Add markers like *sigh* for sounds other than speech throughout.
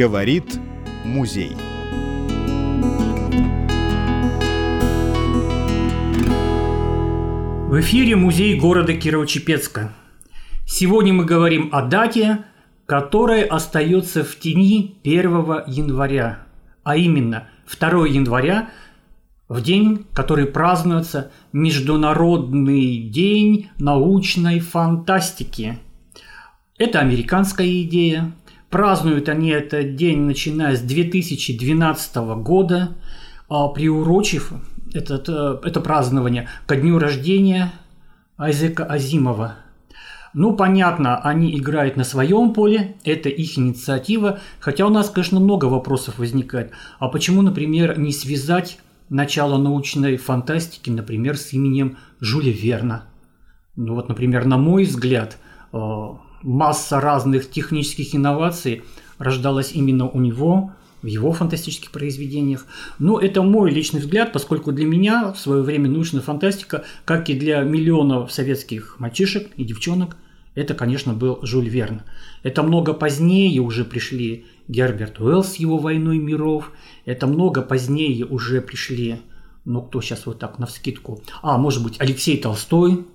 Говорит музей. В эфире музей города Кирово-Чепецка. Сегодня мы говорим о дате, которая остается в тени 1 января, а именно 2 января, в день, который празднуется Международный день научной фантастики. Это американская идея. Празднуют они этот день, начиная с 2012 года, а, приурочив этот, э, это празднование ко дню рождения Айзека Азимова. Ну, понятно, они играют на своем поле, это их инициатива, хотя у нас, конечно, много вопросов возникает. А почему, например, не связать начало научной фантастики, например, с именем Жюля Верна? Ну вот, например, на мой взгляд, э, масса разных технических инноваций рождалась именно у него, в его фантастических произведениях. Но это мой личный взгляд, поскольку для меня в свое время научная фантастика, как и для миллионов советских мальчишек и девчонок, это, конечно, был Жюль Верн. Это много позднее уже пришли Герберт Уэллс с его «Войной миров», это много позднее уже пришли, ну кто сейчас вот так навскидку, а, может быть, Алексей Толстой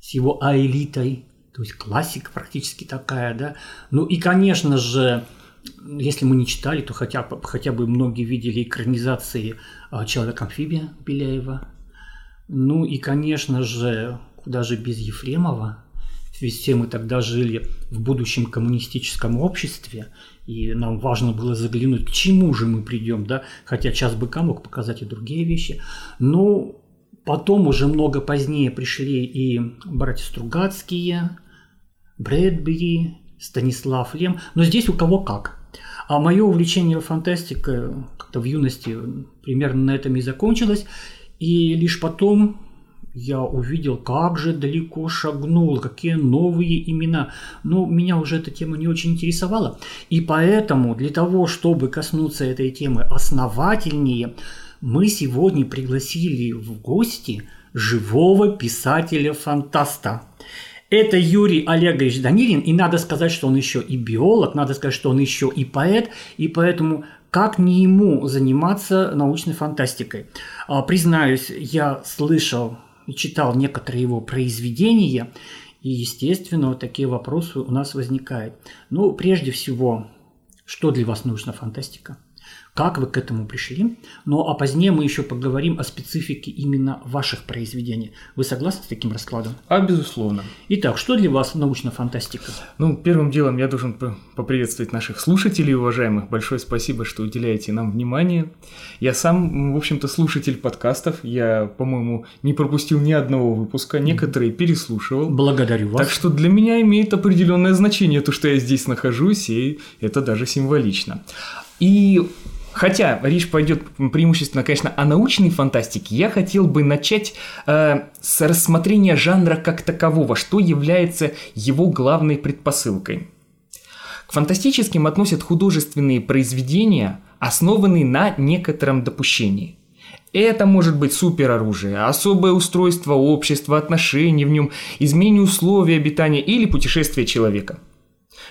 с его «Аэлитой», то есть классика практически такая, да. Ну и, конечно же, если мы не читали, то хотя, хотя бы многие видели экранизации а, «Человек-амфибия» Беляева. Ну и, конечно же, куда же без Ефремова, ведь все мы тогда жили в будущем коммунистическом обществе, и нам важно было заглянуть, к чему же мы придем, да, хотя час быка мог показать и другие вещи. Но потом уже много позднее пришли и братья Стругацкие, Брэдбери, Станислав Лем, но здесь у кого как. А мое увлечение фантастикой как-то в юности примерно на этом и закончилось. И лишь потом я увидел, как же далеко шагнул, какие новые имена. Но меня уже эта тема не очень интересовала. И поэтому для того, чтобы коснуться этой темы основательнее, мы сегодня пригласили в гости живого писателя-фантаста. Это Юрий Олегович Данилин, и надо сказать, что он еще и биолог, надо сказать, что он еще и поэт, и поэтому как не ему заниматься научной фантастикой? А, признаюсь, я слышал и читал некоторые его произведения, и, естественно, вот такие вопросы у нас возникают. Ну, прежде всего, что для вас научная фантастика? Как вы к этому пришли. Ну а позднее мы еще поговорим о специфике именно ваших произведений. Вы согласны с таким раскладом? А, безусловно. Итак, что для вас научная фантастика? Ну, первым делом я должен поприветствовать наших слушателей, уважаемых. Большое спасибо, что уделяете нам внимание. Я сам, в общем-то, слушатель подкастов. Я, по-моему, не пропустил ни одного выпуска, некоторые переслушивал. Благодарю вас. Так что для меня имеет определенное значение то, что я здесь нахожусь, и это даже символично. И Хотя речь пойдет преимущественно, конечно, о научной фантастике, я хотел бы начать э, с рассмотрения жанра как такового, что является его главной предпосылкой. К фантастическим относят художественные произведения, основанные на некотором допущении. Это может быть супероружие, особое устройство общества, отношения в нем, изменение условий обитания или путешествие человека.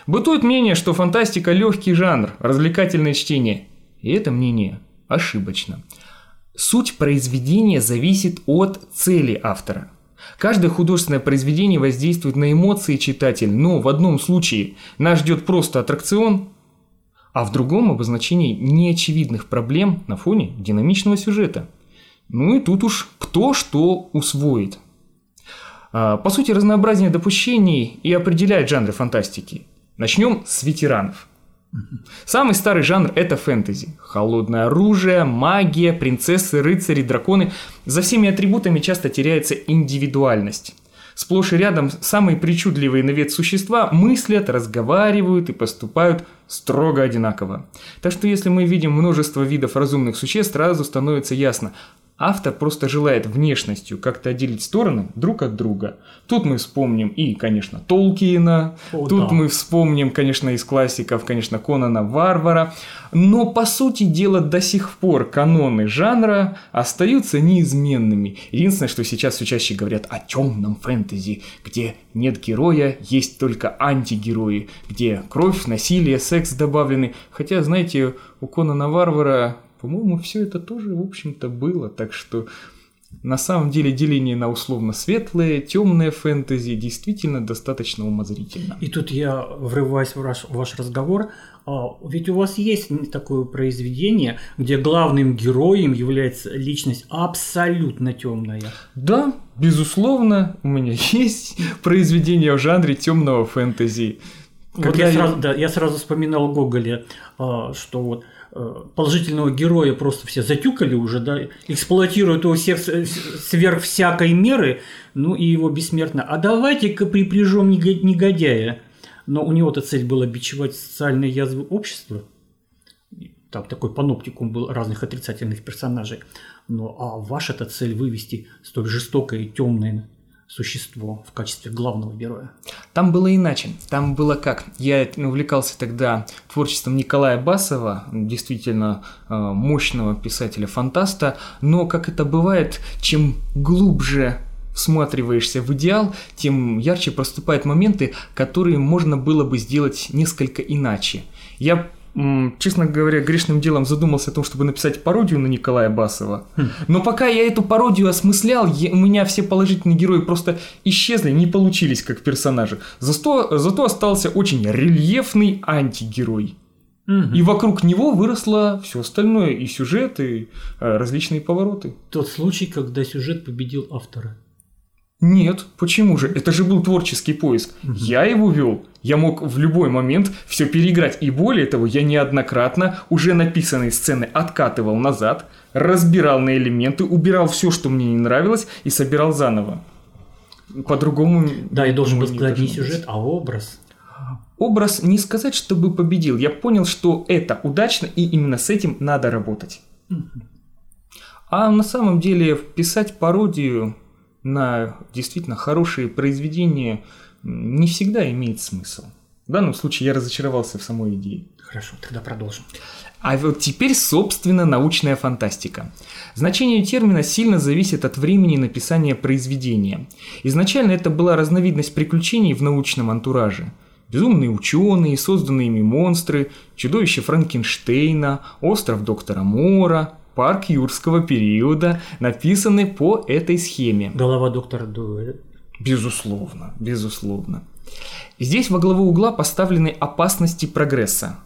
Бытует мнение, что фантастика – легкий жанр, развлекательное чтение – и это мнение ошибочно. Суть произведения зависит от цели автора. Каждое художественное произведение воздействует на эмоции читателя, но в одном случае нас ждет просто аттракцион, а в другом обозначение неочевидных проблем на фоне динамичного сюжета. Ну и тут уж кто что усвоит. А, по сути, разнообразие допущений и определяет жанры фантастики. Начнем с ветеранов. Самый старый жанр – это фэнтези. Холодное оружие, магия, принцессы, рыцари, драконы. За всеми атрибутами часто теряется индивидуальность. Сплошь и рядом самые причудливые на вид существа мыслят, разговаривают и поступают строго одинаково. Так что если мы видим множество видов разумных существ, сразу становится ясно, Автор просто желает внешностью как-то отделить стороны друг от друга. Тут мы вспомним и, конечно, Толкиена, О, тут да. мы вспомним, конечно, из классиков, конечно, Конана Варвара. Но, по сути дела, до сих пор каноны жанра остаются неизменными. Единственное, что сейчас все чаще говорят о темном фэнтези, где нет героя, есть только антигерои, где кровь, насилие, секс добавлены. Хотя, знаете, у Конана Варвара по-моему, все это тоже, в общем-то, было. Так что на самом деле деление на условно светлое, темное фэнтези действительно достаточно умозрительно. И тут я врываюсь в ваш, в ваш разговор. А, Ведь у вас есть такое произведение, где главным героем является личность абсолютно темная. Да, безусловно, у меня есть произведение в жанре темного фэнтези. Вот Когда я, я- сразу, да, я сразу вспоминал Гоголя, а, что вот положительного героя просто все затюкали уже, да, эксплуатируют его всех с- сверх всякой меры, ну и его бессмертно. А давайте-ка припряжем него- негодяя. Но у него-то цель была бичевать социальные язвы общества. Там такой паноптикум был разных отрицательных персонажей. Ну а ваша-то цель вывести столь жестокое и темное существо в качестве главного героя. Там было иначе. Там было как? Я увлекался тогда творчеством Николая Басова, действительно э, мощного писателя-фантаста, но, как это бывает, чем глубже всматриваешься в идеал, тем ярче проступают моменты, которые можно было бы сделать несколько иначе. Я честно говоря, грешным делом задумался о том, чтобы написать пародию на Николая Басова. Но пока я эту пародию осмыслял, я- у меня все положительные герои просто исчезли, не получились как персонажи. Зато, зато остался очень рельефный антигерой. И вокруг него выросло все остальное, и сюжет, и э, различные повороты. Тот случай, когда сюжет победил автора. Нет, почему же? Это же был творческий поиск. Я его вел. Я мог в любой момент все переиграть. И более того, я неоднократно уже написанные сцены откатывал назад, разбирал на элементы, убирал все, что мне не нравилось, и собирал заново. По-другому... Да, я должен был не сказать не сюжет, а образ. Образ не сказать, чтобы победил. Я понял, что это удачно, и именно с этим надо работать. А на самом деле писать пародию на действительно хорошие произведения не всегда имеет смысл. В данном случае я разочаровался в самой идее. Хорошо, тогда продолжим. А вот теперь, собственно, научная фантастика. Значение термина сильно зависит от времени написания произведения. Изначально это была разновидность приключений в научном антураже. Безумные ученые, созданные ими монстры, чудовище Франкенштейна, остров доктора Мора, парк юрского периода написаны по этой схеме. Голова доктора Дуэля. Безусловно, безусловно. Здесь во главу угла поставлены опасности прогресса.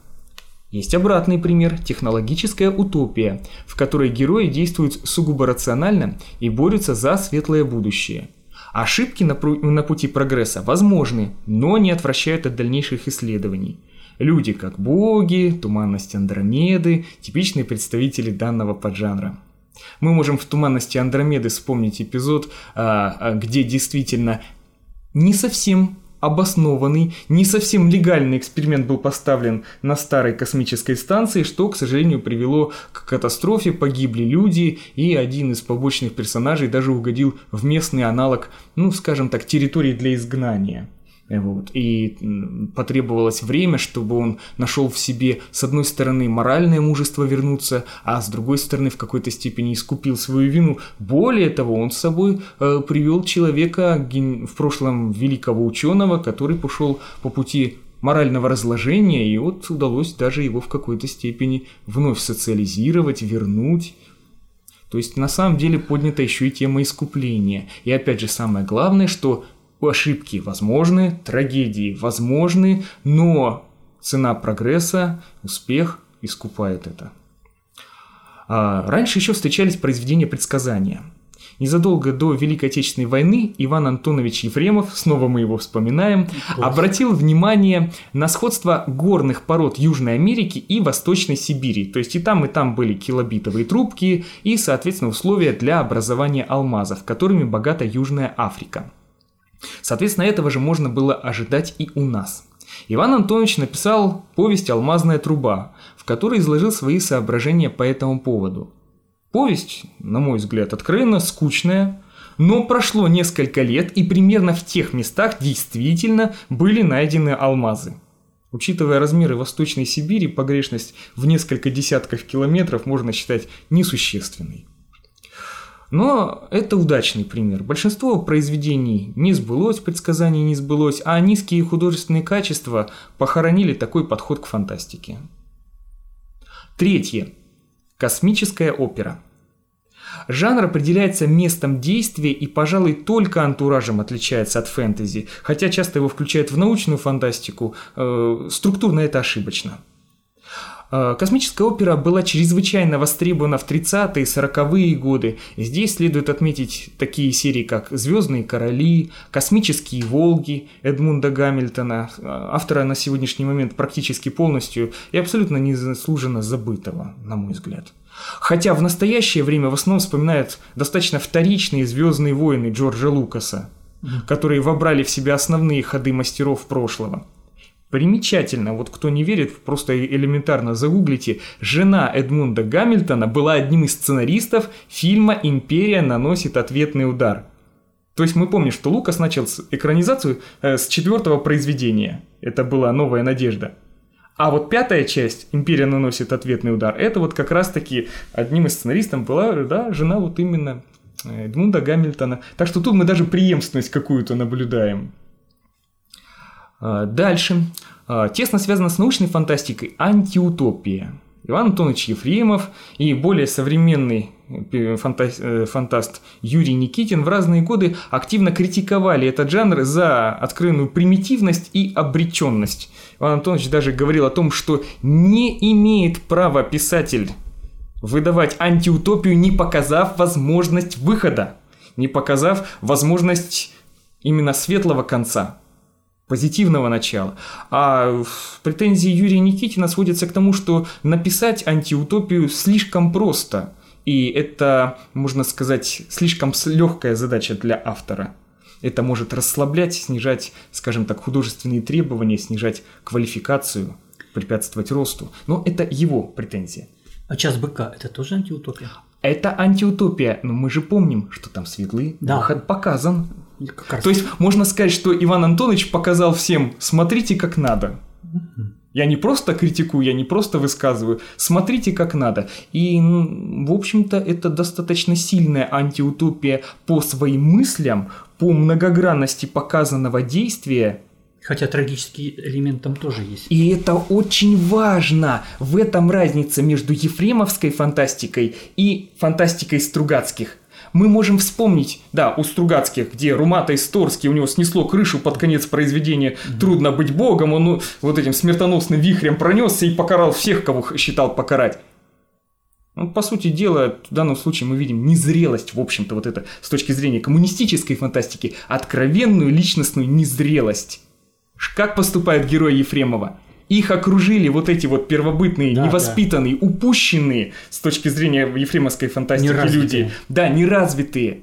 Есть обратный пример – технологическая утопия, в которой герои действуют сугубо рационально и борются за светлое будущее. Ошибки на, пру- на пути прогресса возможны, но не отвращают от дальнейших исследований. Люди как боги, туманность Андромеды – типичные представители данного поджанра. Мы можем в туманности Андромеды вспомнить эпизод, а, а, где действительно не совсем обоснованный, не совсем легальный эксперимент был поставлен на старой космической станции, что, к сожалению, привело к катастрофе, погибли люди, и один из побочных персонажей даже угодил в местный аналог, ну, скажем так, территории для изгнания. Вот. И потребовалось время, чтобы он нашел в себе, с одной стороны, моральное мужество вернуться, а с другой стороны, в какой-то степени искупил свою вину. Более того, он с собой э, привел человека, в прошлом великого ученого, который пошел по пути морального разложения, и вот удалось даже его в какой-то степени вновь социализировать, вернуть. То есть на самом деле поднята еще и тема искупления. И опять же самое главное, что ошибки возможны, трагедии возможны, но цена прогресса, успех искупает это. А раньше еще встречались произведения предсказания. Незадолго до Великой Отечественной войны Иван Антонович Ефремов, снова мы его вспоминаем, обратил внимание на сходство горных пород Южной Америки и Восточной Сибири. То есть и там, и там были килобитовые трубки и, соответственно, условия для образования алмазов, которыми богата Южная Африка. Соответственно, этого же можно было ожидать и у нас. Иван Антонович написал повесть «Алмазная труба», в которой изложил свои соображения по этому поводу. Повесть, на мой взгляд, откровенно скучная, но прошло несколько лет, и примерно в тех местах действительно были найдены алмазы. Учитывая размеры Восточной Сибири, погрешность в несколько десятков километров можно считать несущественной. Но это удачный пример. Большинство произведений не сбылось, предсказаний не сбылось, а низкие художественные качества похоронили такой подход к фантастике. Третье. Космическая опера. Жанр определяется местом действия и, пожалуй, только антуражем отличается от фэнтези, хотя часто его включают в научную фантастику, э, структурно это ошибочно. Э, космическая опера была чрезвычайно востребована в 30-е и 40-е годы. Здесь следует отметить такие серии, как «Звездные короли», «Космические Волги» Эдмунда Гамильтона, э, автора на сегодняшний момент практически полностью и абсолютно незаслуженно забытого, на мой взгляд. Хотя в настоящее время в основном вспоминают достаточно вторичные «Звездные войны» Джорджа Лукаса, которые вобрали в себя основные ходы мастеров прошлого – Примечательно, вот кто не верит, просто элементарно загуглите, жена Эдмунда Гамильтона была одним из сценаристов фильма «Империя наносит ответный удар». То есть мы помним, что Лукас начал экранизацию э, с четвертого произведения. Это была «Новая надежда». А вот пятая часть «Империя наносит ответный удар» это вот как раз-таки одним из сценаристов была да, жена вот именно э, Эдмунда Гамильтона. Так что тут мы даже преемственность какую-то наблюдаем. А, дальше. А, тесно связано с научной фантастикой антиутопия. Иван Антонович Ефремов и более современный э, э, фантаст Юрий Никитин в разные годы активно критиковали этот жанр за открытую примитивность и обреченность. Иван Антонович даже говорил о том, что не имеет права писатель выдавать антиутопию, не показав возможность выхода, не показав возможность именно светлого конца позитивного начала. А претензии Юрия Никитина сводятся к тому, что написать антиутопию слишком просто. И это, можно сказать, слишком легкая задача для автора. Это может расслаблять, снижать, скажем так, художественные требования, снижать квалификацию, препятствовать росту. Но это его претензия. А час быка – это тоже антиутопия? Это антиутопия, но мы же помним, что там светлый да. выход показан. То есть можно сказать, что Иван Антонович показал всем, смотрите как надо. Я не просто критикую, я не просто высказываю, смотрите как надо. И, в общем-то, это достаточно сильная антиутопия по своим мыслям, по многогранности показанного действия. Хотя трагический элемент там тоже есть. И это очень важно. В этом разница между ефремовской фантастикой и фантастикой Стругацких мы можем вспомнить, да, у Стругацких, где Румата Исторский, у него снесло крышу под конец произведения «Трудно быть богом», он ну, вот этим смертоносным вихрем пронесся и покарал всех, кого считал покарать. Ну, по сути дела, в данном случае мы видим незрелость, в общем-то, вот это с точки зрения коммунистической фантастики, откровенную личностную незрелость. Как поступает герой Ефремова? Их окружили вот эти вот первобытные, да, невоспитанные, да. упущенные с точки зрения ефремовской фантастики неразвитые. люди. Да, неразвитые.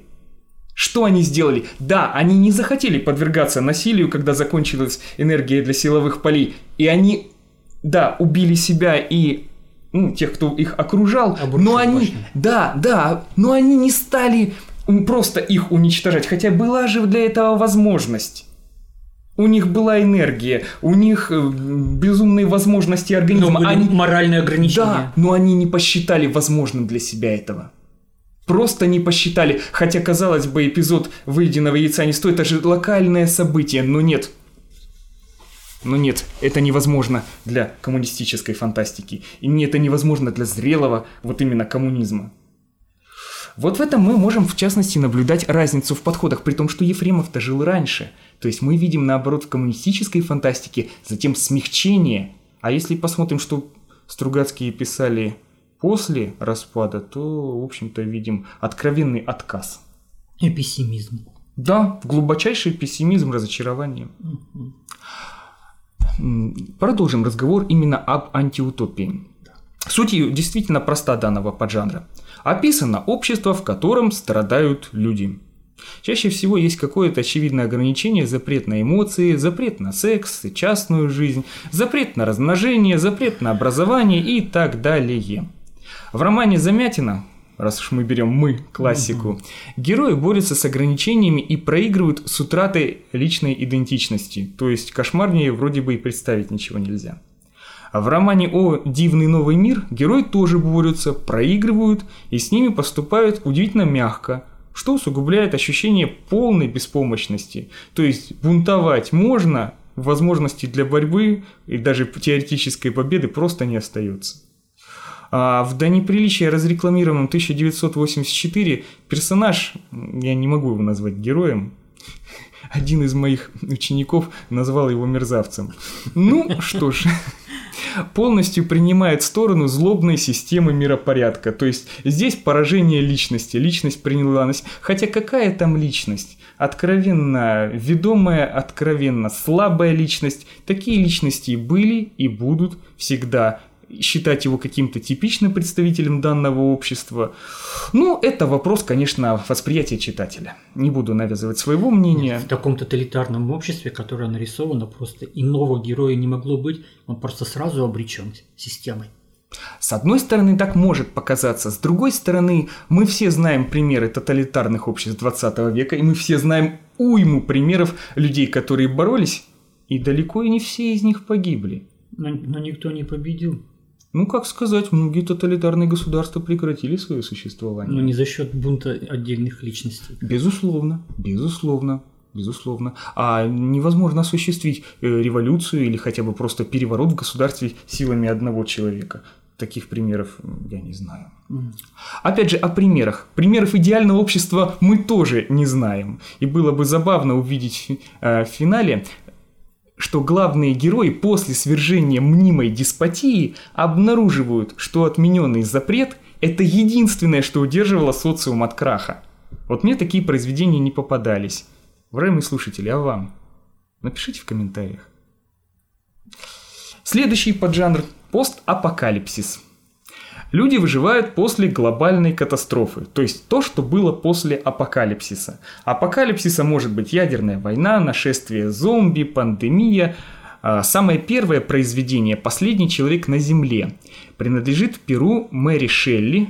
Что они сделали? Да, они не захотели подвергаться насилию, когда закончилась энергия для силовых полей. И они, да, убили себя и ну, тех, кто их окружал, Обрушили но они, башню. да, да, но они не стали просто их уничтожать, хотя была же для этого возможность. У них была энергия, у них э, безумные возможности организма. Но были они... моральные ограничения. Да, но они не посчитали возможным для себя этого. Просто не посчитали. Хотя, казалось бы, эпизод выеденного яйца не стоит, это же локальное событие, но нет. Но нет, это невозможно для коммунистической фантастики. И это невозможно для зрелого вот именно коммунизма. Вот в этом мы можем, в частности, наблюдать разницу в подходах, при том, что Ефремов-то жил раньше. То есть мы видим, наоборот, в коммунистической фантастике затем смягчение. А если посмотрим, что Стругацкие писали после распада, то, в общем-то, видим откровенный отказ. И пессимизм. Да, глубочайший пессимизм, разочарование. Угу. Продолжим разговор именно об антиутопии. Суть ее действительно проста данного поджанра описано общество, в котором страдают люди. Чаще всего есть какое-то очевидное ограничение, запрет на эмоции, запрет на секс, частную жизнь, запрет на размножение, запрет на образование и так далее. В романе Замятина раз уж мы берем мы классику, герои борются с ограничениями и проигрывают с утратой личной идентичности. То есть кошмарнее вроде бы и представить ничего нельзя. А в романе «О дивный новый мир» герои тоже борются, проигрывают и с ними поступают удивительно мягко, что усугубляет ощущение полной беспомощности. То есть бунтовать можно, возможностей для борьбы и даже теоретической победы просто не остается. А в «До неприличия» разрекламированном 1984 персонаж, я не могу его назвать героем, *laughs* один из моих учеников назвал его мерзавцем. Ну, что ж, *laughs* полностью принимает сторону злобной системы миропорядка. То есть здесь поражение личности. Личность приняла на Хотя какая там личность? Откровенно ведомая, откровенно слабая личность. Такие личности были и будут всегда считать его каким-то типичным представителем данного общества. Ну, это вопрос, конечно, восприятия читателя. Не буду навязывать своего мнения. В таком тоталитарном обществе, которое нарисовано, просто иного героя не могло быть, он просто сразу обречен системой. С одной стороны, так может показаться, с другой стороны, мы все знаем примеры тоталитарных обществ 20 века, и мы все знаем уйму примеров людей, которые боролись, и далеко и не все из них погибли. Но, но никто не победил. Ну, как сказать, многие тоталитарные государства прекратили свое существование. Но не за счет бунта отдельных личностей. Безусловно, безусловно. Безусловно. А невозможно осуществить э, революцию или хотя бы просто переворот в государстве силами одного человека. Таких примеров я не знаю. Mm. Опять же, о примерах. Примеров идеального общества мы тоже не знаем. И было бы забавно увидеть э, в финале что главные герои после свержения мнимой деспотии обнаруживают, что отмененный запрет – это единственное, что удерживало социум от краха. Вот мне такие произведения не попадались. Уважаемые слушатели, а вам? Напишите в комментариях. Следующий поджанр – постапокалипсис – Люди выживают после глобальной катастрофы, то есть то, что было после апокалипсиса. Апокалипсиса может быть ядерная война, нашествие зомби, пандемия. А, самое первое произведение «Последний человек на Земле» принадлежит Перу Мэри Шелли,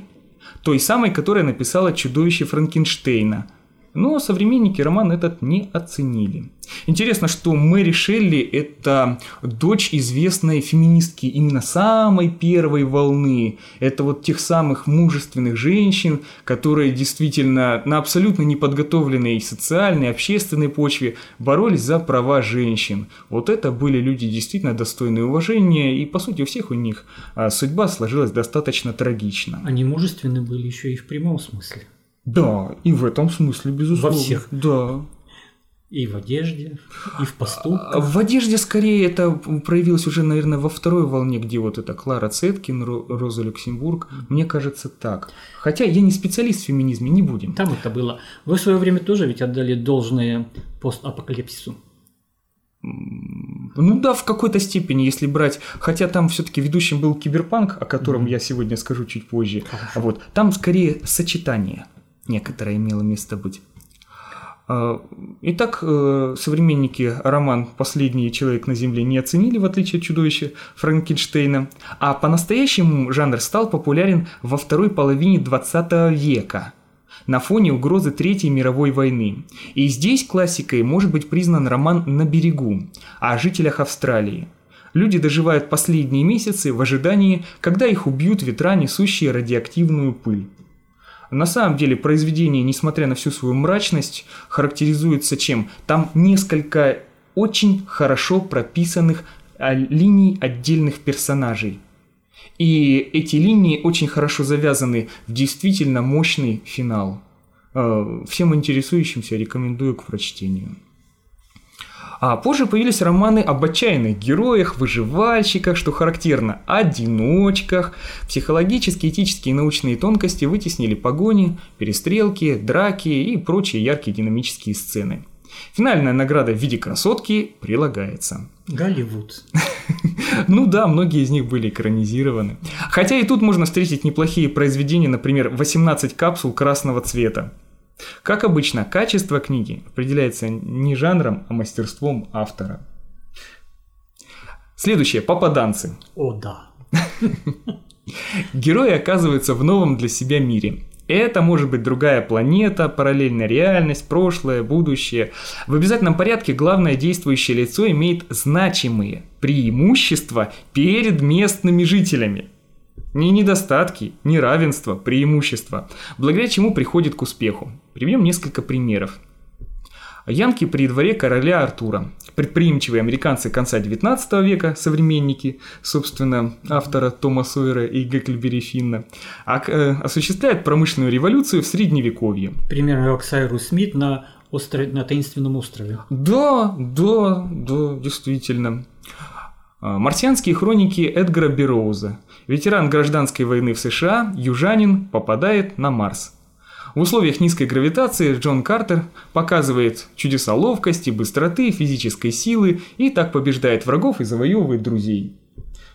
той самой, которая написала «Чудовище Франкенштейна», но современники роман этот не оценили. Интересно, что Мэри Шелли – это дочь известной феминистки именно самой первой волны. Это вот тех самых мужественных женщин, которые действительно на абсолютно неподготовленной социальной, общественной почве боролись за права женщин. Вот это были люди действительно достойные уважения, и по сути у всех у них а, судьба сложилась достаточно трагично. Они мужественны были еще и в прямом смысле. Да, и в этом смысле, безусловно. Во всех. Да. И в одежде, и в поступках. В одежде скорее это проявилось уже, наверное, во второй волне, где вот это Клара Цеткин, Роза Люксембург. Мне кажется так. Хотя я не специалист в феминизме, не будем. Там это было. Вы в свое время тоже ведь отдали должное постапокалипсису. Ну да, в какой-то степени, если брать, хотя там все-таки ведущим был киберпанк, о котором mm-hmm. я сегодня скажу чуть позже. Хорошо. Вот там скорее сочетание некоторое имело место быть. А, итак, э, современники роман «Последний человек на Земле» не оценили, в отличие от чудовища Франкенштейна, а по-настоящему жанр стал популярен во второй половине 20 века на фоне угрозы Третьей мировой войны. И здесь классикой может быть признан роман «На берегу» о жителях Австралии. Люди доживают последние месяцы в ожидании, когда их убьют ветра, несущие радиоактивную пыль. На самом деле произведение, несмотря на всю свою мрачность, характеризуется чем? Там несколько очень хорошо прописанных а, линий отдельных персонажей. И эти линии очень хорошо завязаны в действительно мощный финал. Э, всем интересующимся рекомендую к прочтению. А позже появились романы об отчаянных героях, выживальщиках, что характерно, одиночках. Психологические, этические и научные тонкости вытеснили погони, перестрелки, драки и прочие яркие динамические сцены. Финальная награда в виде красотки прилагается. Голливуд. *laughs* Ну да, многие из них были экранизированы. Хотя и тут можно встретить неплохие произведения, например, 18 капсул красного цвета. Как обычно, качество книги определяется не жанром, а мастерством автора. Следующее. Попаданцы. О, да. *laughs* Герои оказываются в новом для себя мире. Это может быть другая планета, параллельная реальность, прошлое, будущее. В обязательном порядке главное действующее лицо имеет значимые преимущества перед местными жителями. Не недостатки, не равенство, преимущества, благодаря чему приходит к успеху. Приведем несколько примеров. Янки при дворе короля Артура. Предприимчивые американцы конца 19 века, современники, собственно, автора Тома Сойера и Гекльбери Финна, э, осуществляют промышленную революцию в Средневековье. Примерно как Сайрус Смит на, острове, на таинственном острове. Да, да, да, действительно. А, Марсианские хроники Эдгара Бероуза. Ветеран гражданской войны в США, южанин, попадает на Марс. В условиях низкой гравитации Джон Картер показывает чудеса ловкости, быстроты, физической силы и так побеждает врагов и завоевывает друзей.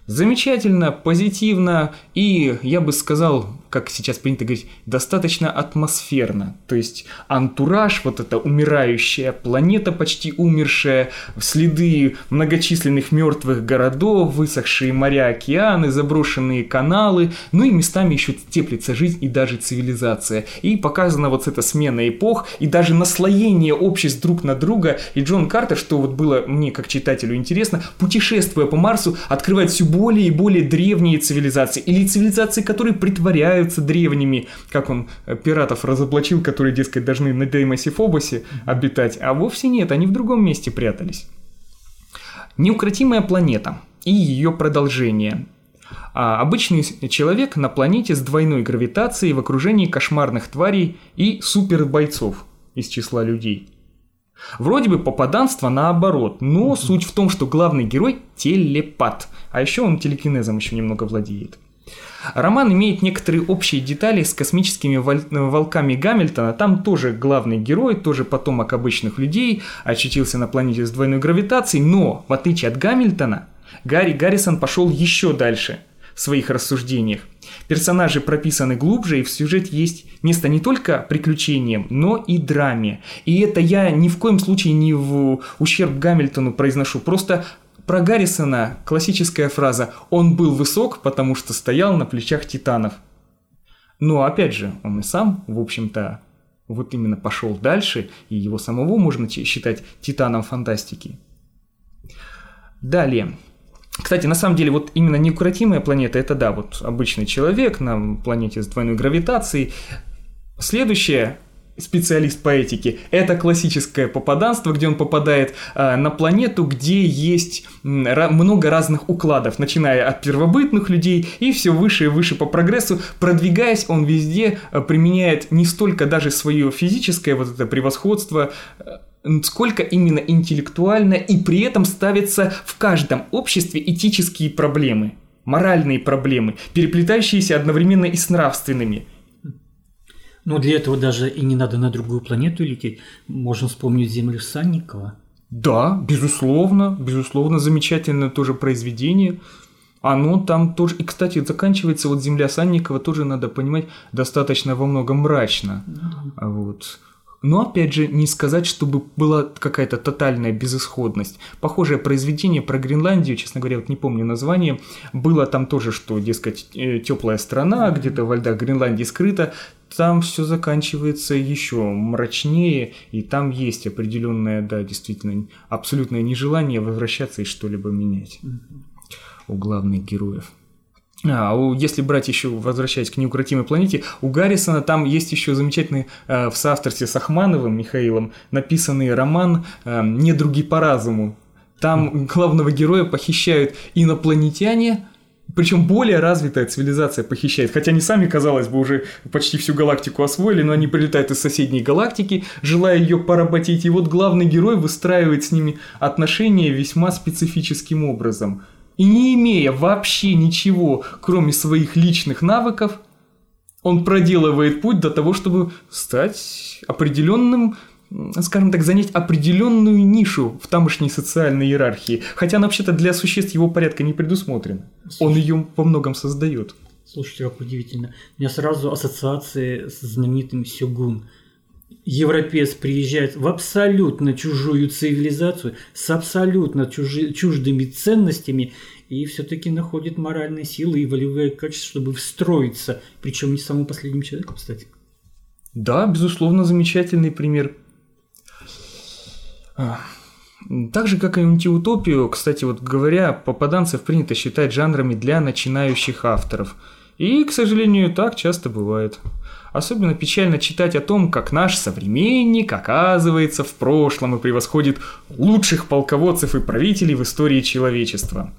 Замечательно, позитивно и, я бы сказал, как сейчас принято говорить, достаточно атмосферно. То есть антураж, вот эта умирающая планета, почти умершая, следы многочисленных мертвых городов, высохшие моря, океаны, заброшенные каналы, ну и местами еще теплится жизнь и даже цивилизация. И показана вот эта смена эпох и даже наслоение обществ друг на друга. И Джон Картер, что вот было мне как читателю интересно, путешествуя по Марсу, открывает все более и более древние цивилизации или цивилизации, которые притворяют являются древними, как он э, пиратов разоблачил, которые, дескать, должны на Деймосе Фобосе обитать, а вовсе нет, они в другом месте прятались. Неукротимая планета и ее продолжение. А обычный человек на планете с двойной гравитацией в окружении кошмарных тварей и супербойцов из числа людей. Вроде бы попаданство наоборот, но суть в том, что главный герой телепат, а еще он телекинезом еще немного владеет. Роман имеет некоторые общие детали с космическими волками Гамильтона. Там тоже главный герой, тоже потомок обычных людей, очутился на планете с двойной гравитацией, но, в отличие от Гамильтона, Гарри Гаррисон пошел еще дальше в своих рассуждениях. Персонажи прописаны глубже, и в сюжете есть место не только приключениям, но и драме. И это я ни в коем случае не в ущерб Гамильтону произношу, просто про Гаррисона классическая фраза «он был высок, потому что стоял на плечах титанов». Но опять же, он и сам, в общем-то, вот именно пошел дальше, и его самого можно считать титаном фантастики. Далее. Кстати, на самом деле, вот именно неукротимая планета, это да, вот обычный человек на планете с двойной гравитацией. Следующее специалист по этике. Это классическое попаданство, где он попадает э, на планету, где есть м, много разных укладов, начиная от первобытных людей и все выше и выше по прогрессу. Продвигаясь, он везде э, применяет не столько даже свое физическое вот это превосходство, э, сколько именно интеллектуально, и при этом ставятся в каждом обществе этические проблемы, моральные проблемы, переплетающиеся одновременно и с нравственными – но для этого даже и не надо на другую планету лететь. Можно вспомнить Землю Санникова. Да, безусловно, безусловно, замечательное тоже произведение. Оно там тоже... И, кстати, заканчивается вот «Земля Санникова», тоже надо понимать, достаточно во многом мрачно. Mm-hmm. Вот. Но опять же, не сказать, чтобы была какая-то тотальная безысходность. Похожее произведение про Гренландию, честно говоря, вот не помню название, было там тоже, что, дескать, э, теплая страна, где-то во льдах Гренландии скрыта, там все заканчивается еще мрачнее, и там есть определенное, да, действительно, абсолютное нежелание возвращаться и что-либо менять у главных героев. А, если брать еще, возвращаясь к неукротимой планете, у Гаррисона там есть еще замечательный э, в соавторстве с Ахмановым Михаилом написанный роман э, «Недруги по разуму». Там главного героя похищают инопланетяне, причем более развитая цивилизация похищает. Хотя они сами, казалось бы, уже почти всю галактику освоили, но они прилетают из соседней галактики, желая ее поработить. И вот главный герой выстраивает с ними отношения весьма специфическим образом – и не имея вообще ничего, кроме своих личных навыков, он проделывает путь до того, чтобы стать определенным, скажем так, занять определенную нишу в тамошней социальной иерархии. Хотя она вообще-то для существ его порядка не предусмотрена. Он ее во многом создает. Слушайте, как удивительно. У меня сразу ассоциации с знаменитым Сёгун. Европеец приезжает в абсолютно чужую цивилизацию с абсолютно чужи, чуждыми ценностями и все-таки находит моральные силы и волевые качества, чтобы встроиться, причем не самым последним человеком, кстати. Да, безусловно, замечательный пример. А, так же, как и антиутопию, кстати, вот говоря, попаданцев принято считать жанрами для начинающих авторов. И, к сожалению, так часто бывает. Особенно печально читать о том, как наш современник оказывается в прошлом и превосходит лучших полководцев и правителей в истории человечества.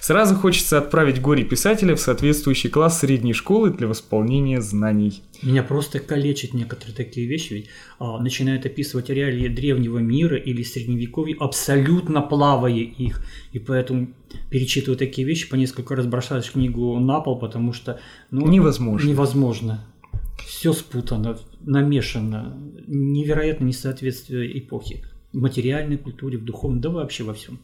Сразу хочется отправить горе-писателя в соответствующий класс средней школы для восполнения знаний. Меня просто калечат некоторые такие вещи, ведь а, начинают описывать реалии древнего мира или средневековья, абсолютно плавая их. И поэтому перечитываю такие вещи, по несколько раз бросаешь книгу на пол, потому что ну, невозможно. невозможно. Все спутано, намешано, невероятно несоответствие эпохи в материальной культуре, в духовной, да вообще во всем.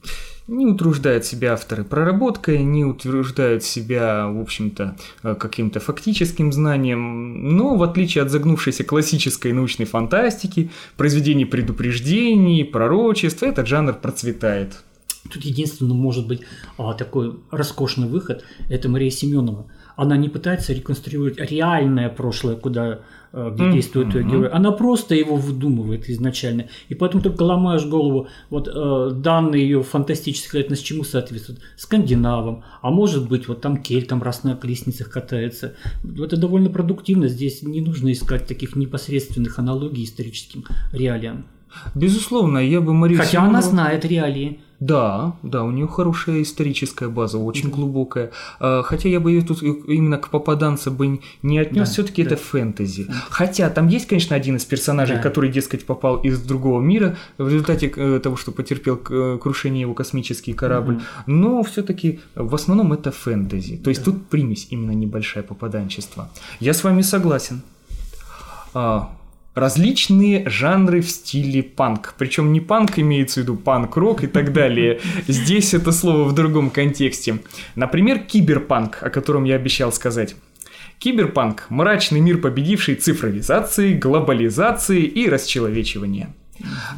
Не утруждают себя авторы проработкой, не утруждают себя, в общем-то, э, каким-то фактическим знанием, но в отличие от загнувшейся классической научной фантастики, произведений предупреждений, пророчеств, этот жанр процветает. Тут единственный может быть а, такой роскошный выход – это Мария Семенова. Она не пытается реконструировать реальное прошлое, куда Э, где mm-hmm. действует mm-hmm. герой. Она просто его выдумывает изначально. И поэтому только ломаешь голову, вот э, данные ее фантастической с чему соответствуют? Скандинавам, а может быть вот там кельтам раз на колесницах катается. Это довольно продуктивно, здесь не нужно искать таких непосредственных аналогий историческим реалиям. Безусловно, я бы Марию Хотя Семенову... она знает реалии. Да, да, у нее хорошая историческая база, очень глубокая. А, хотя я бы ее тут именно к попаданцу бы не отнес, да, все-таки да. это фэнтези. Хотя там есть, конечно, один из персонажей, да. который, дескать, попал из другого мира в результате э, того, что потерпел э, крушение его космический корабль. Угу. Но все-таки в основном это фэнтези. То есть да. тут примесь именно небольшое попаданчество. Я с вами согласен. Различные жанры в стиле панк. Причем не панк имеется в виду панк-рок и так далее. Здесь это слово в другом контексте. Например, киберпанк, о котором я обещал сказать. Киберпанк – мрачный мир, победивший цифровизации, глобализации и расчеловечивания.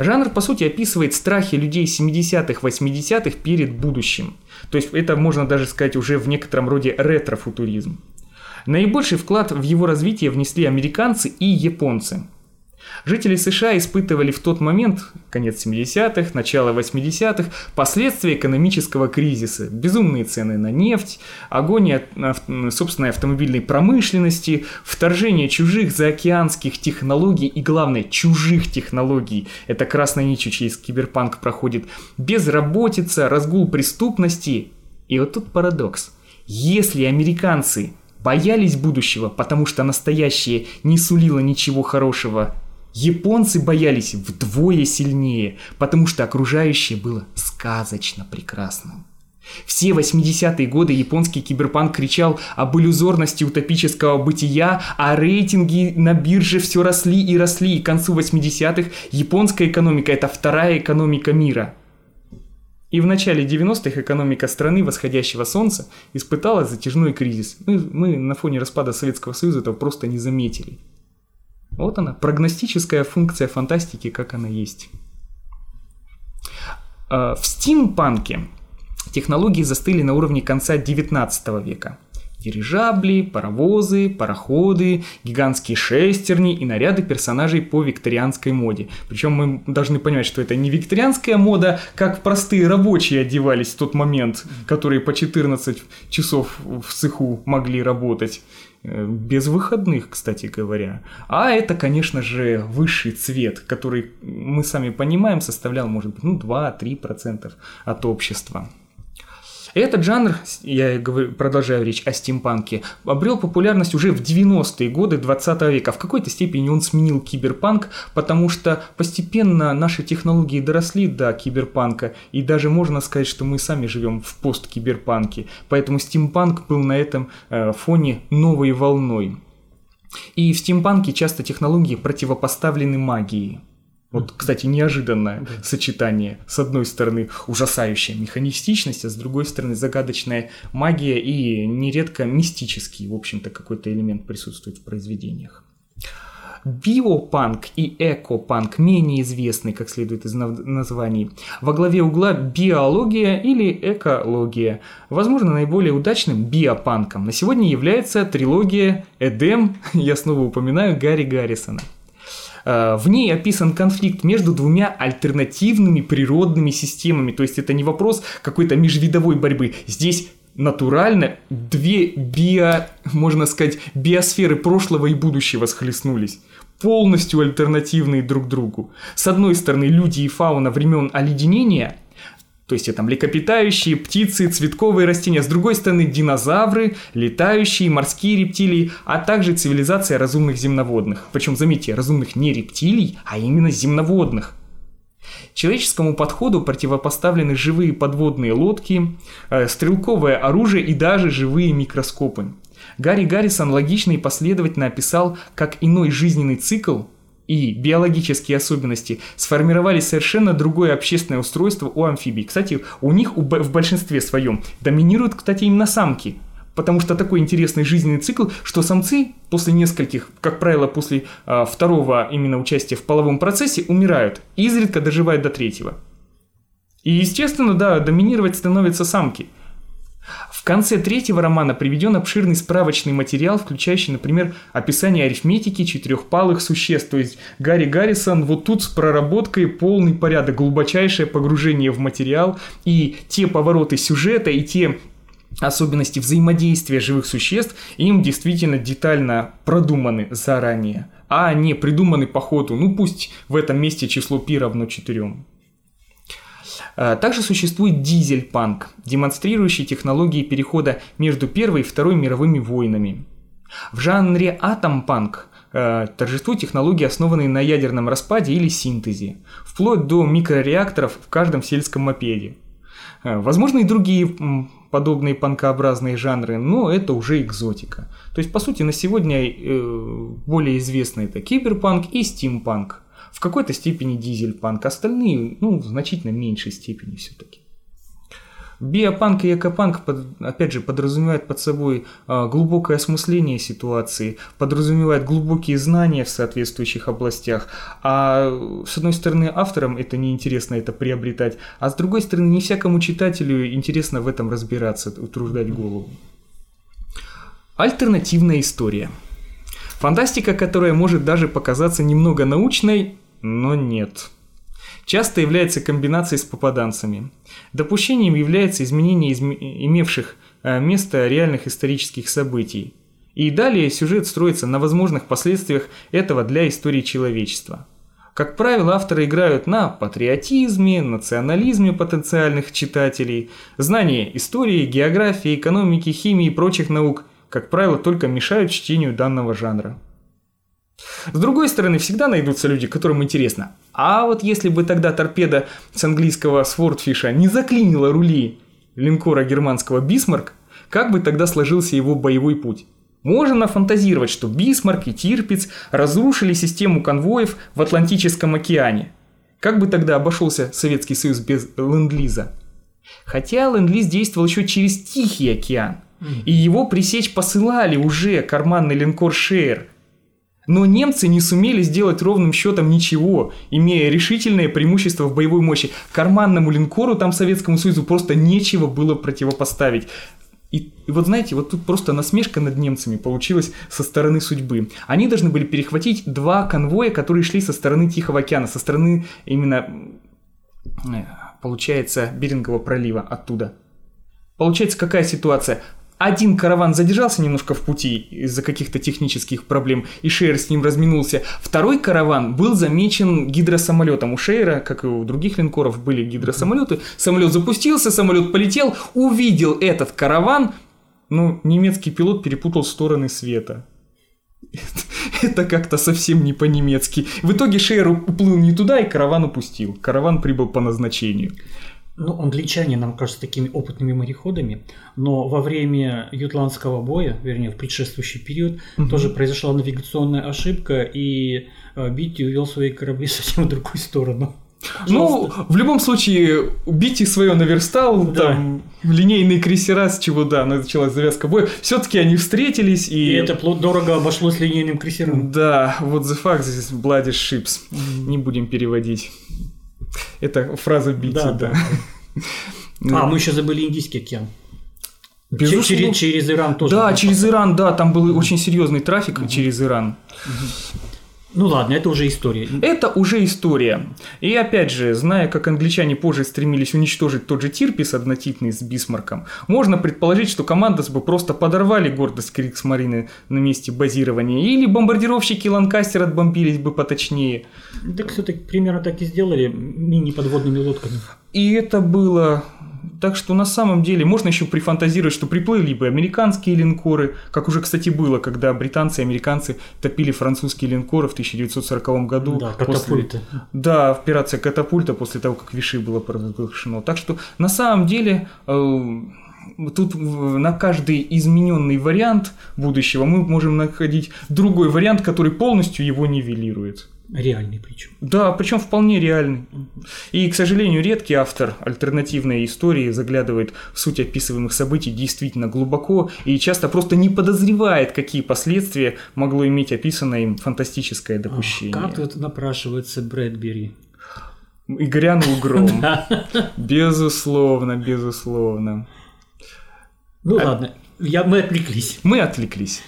Жанр, по сути, описывает страхи людей 70-х, 80-х перед будущим. То есть это можно даже сказать уже в некотором роде ретро-футуризм. Наибольший вклад в его развитие внесли американцы и японцы – Жители США испытывали в тот момент, конец 70-х, начало 80-х, последствия экономического кризиса, безумные цены на нефть, агония собственной автомобильной промышленности, вторжение чужих заокеанских технологий и, главное, чужих технологий. Это красная нить через киберпанк проходит. Безработица, разгул преступности. И вот тут парадокс. Если американцы боялись будущего, потому что настоящее не сулило ничего хорошего Японцы боялись вдвое сильнее, потому что окружающее было сказочно прекрасным. Все 80-е годы японский киберпанк кричал об иллюзорности утопического бытия, а рейтинги на бирже все росли и росли, и к концу 80-х японская экономика – это вторая экономика мира. И в начале 90-х экономика страны восходящего солнца испытала затяжной кризис. Мы, мы на фоне распада Советского Союза этого просто не заметили. Вот она, прогностическая функция фантастики, как она есть. А, в стимпанке технологии застыли на уровне конца 19 века. Дирижабли, паровозы, пароходы, гигантские шестерни и наряды персонажей по викторианской моде. Причем мы должны понимать, что это не викторианская мода, как простые рабочие одевались в тот момент, которые по 14 часов в цеху могли работать. Э, без выходных, кстати говоря. А это, конечно же, высший цвет, который мы сами понимаем, составлял, может быть, ну, 2-3% от общества. Этот жанр, я говорю, продолжаю речь о стимпанке, обрел популярность уже в 90-е годы 20 века. В какой-то степени он сменил киберпанк, потому что постепенно наши технологии доросли до киберпанка, и даже можно сказать, что мы сами живем в посткиберпанке. Поэтому стимпанк был на этом э, фоне новой волной. И в стимпанке часто технологии противопоставлены магии. Вот, кстати, неожиданное да. сочетание. С одной стороны, ужасающая механистичность, а с другой стороны, загадочная магия и нередко мистический, в общем-то, какой-то элемент присутствует в произведениях. биопанк и экопанк менее известны, как следует из названий. Во главе угла биология или экология. Возможно, наиболее удачным биопанком на сегодня является трилогия «Эдем», *laughs* я снова упоминаю, Гарри Гаррисона. Э, в ней описан конфликт между двумя альтернативными природными системами. То есть это не вопрос какой-то межвидовой борьбы. Здесь натурально две био, можно сказать, биосферы прошлого и будущего схлестнулись полностью альтернативные друг другу. С одной стороны, люди и фауна времен оледенения – то есть это млекопитающие, птицы, цветковые растения. С другой стороны, динозавры, летающие, морские рептилии, а также цивилизация разумных земноводных. Причем, заметьте, разумных не рептилий, а именно земноводных. Человеческому подходу противопоставлены живые подводные лодки, э, стрелковое оружие и даже живые микроскопы. Гарри Гаррисон логично и последовательно описал, как иной жизненный цикл и биологические особенности сформировали совершенно другое общественное устройство у амфибий. Кстати, у них в большинстве своем доминируют, кстати, именно самки. Потому что такой интересный жизненный цикл, что самцы после нескольких, как правило, после э, второго именно участия в половом процессе умирают, изредка доживают до третьего. И, естественно, да, доминировать становятся самки – конце третьего романа приведен обширный справочный материал, включающий, например, описание арифметики четырехпалых существ. То есть Гарри Гаррисон вот тут с проработкой полный порядок, глубочайшее погружение в материал и те повороты сюжета, и те особенности взаимодействия живых существ им действительно детально продуманы заранее, а не придуманы по ходу, ну пусть в этом месте число пи равно четырем также существует дизель-панк, демонстрирующий технологии перехода между Первой и Второй мировыми войнами. В жанре атом-панк а, торжествуют технологии, основанные на ядерном распаде или синтезе, вплоть до микрореакторов в каждом сельском мопеде. А, возможно и другие подобные панкообразные жанры, но это уже экзотика. То есть, по сути, на сегодня э, более известны это киберпанк и стимпанк в какой-то степени дизель-панк, остальные, ну, в значительно меньшей степени все-таки. Биопанк и экопанк, опять же, подразумевают под собой а, глубокое осмысление ситуации, подразумевают глубокие знания в соответствующих областях. А с одной стороны, авторам это неинтересно это приобретать, а с другой стороны, не всякому читателю интересно в этом разбираться, утруждать голову. Альтернативная история – Фантастика, которая может даже показаться немного научной, но нет. Часто является комбинацией с попаданцами. Допущением является изменение изме... имевших э, место реальных исторических событий. И далее сюжет строится на возможных последствиях этого для истории человечества. Как правило, авторы играют на патриотизме, национализме потенциальных читателей, знание истории, географии, экономики, химии и прочих наук – как правило, только мешают чтению данного жанра. С другой стороны, всегда найдутся люди, которым интересно. А вот если бы тогда торпеда с английского Swordfish а не заклинила рули линкора германского Бисмарк, как бы тогда сложился его боевой путь? Можно нафантазировать, что Бисмарк и Тирпиц разрушили систему конвоев в Атлантическом океане. Как бы тогда обошелся Советский Союз без ленд-лиза? Хотя ленд-лиз действовал еще через Тихий океан – и его пресечь посылали уже карманный линкор Шейр. Но немцы не сумели сделать ровным счетом ничего, имея решительное преимущество в боевой мощи. Карманному линкору там Советскому Союзу просто нечего было противопоставить. И, и вот знаете, вот тут просто насмешка над немцами получилась со стороны судьбы. Они должны были перехватить два конвоя, которые шли со стороны Тихого океана, со стороны именно, э, получается, Берингового пролива оттуда. Получается, какая ситуация? Один караван задержался немножко в пути из-за каких-то технических проблем, и Шейер с ним разминулся. Второй караван был замечен гидросамолетом. У Шейера, как и у других линкоров, были гидросамолеты. Самолет запустился, самолет полетел, увидел этот караван, но немецкий пилот перепутал стороны света. *laughs* Это как-то совсем не по-немецки. В итоге Шейер уплыл не туда и караван упустил. Караван прибыл по назначению. Ну, англичане нам кажутся такими опытными мореходами, но во время ютландского боя, вернее, в предшествующий период, угу. тоже произошла навигационная ошибка, и э, Битти увел свои корабли *laughs* совсем в другую сторону. Ну, в любом случае, убить их свое наверстал, Да. там, линейные крейсера, с чего, да, началась завязка боя. Все-таки они встретились, и... И это дорого обошлось линейным крейсерам. Да, вот the fact здесь bloody ships. Не будем переводить. Это фраза Бити, Да, да. да. *laughs* А, мы еще забыли Индийский океан. Безусловно. Через, через Иран тоже. Да, через Иран, да, там был очень серьезный трафик через Иран. Ну ладно, это уже история. Это уже история. И опять же, зная, как англичане позже стремились уничтожить тот же Тирпис однотипный с Бисмарком, можно предположить, что командос бы просто подорвали гордость Криксмарины на месте базирования, или бомбардировщики Ланкастер отбомбились бы поточнее. Так все-таки примерно так и сделали мини-подводными лодками. И это было... Так что на самом деле можно еще прифантазировать, что приплыли бы американские линкоры, как уже, кстати, было, когда британцы и американцы топили французские линкоры в 1940 году. Да, после- катапульты. Да, операция катапульта после того, как Виши было провозглашено. Так что на самом деле э, тут на каждый измененный вариант будущего мы можем находить другой вариант, который полностью его нивелирует. Реальный причем. Да, причем вполне реальный. И, к сожалению, редкий автор альтернативной истории заглядывает в суть описываемых событий действительно глубоко и часто просто не подозревает, какие последствия могло иметь описанное им фантастическое допущение. Как тут напрашивается Брэдбери? И грянул гром. *laughs* Безусловно, безусловно. Ну ладно, я, мы отвлеклись. Мы отвлеклись.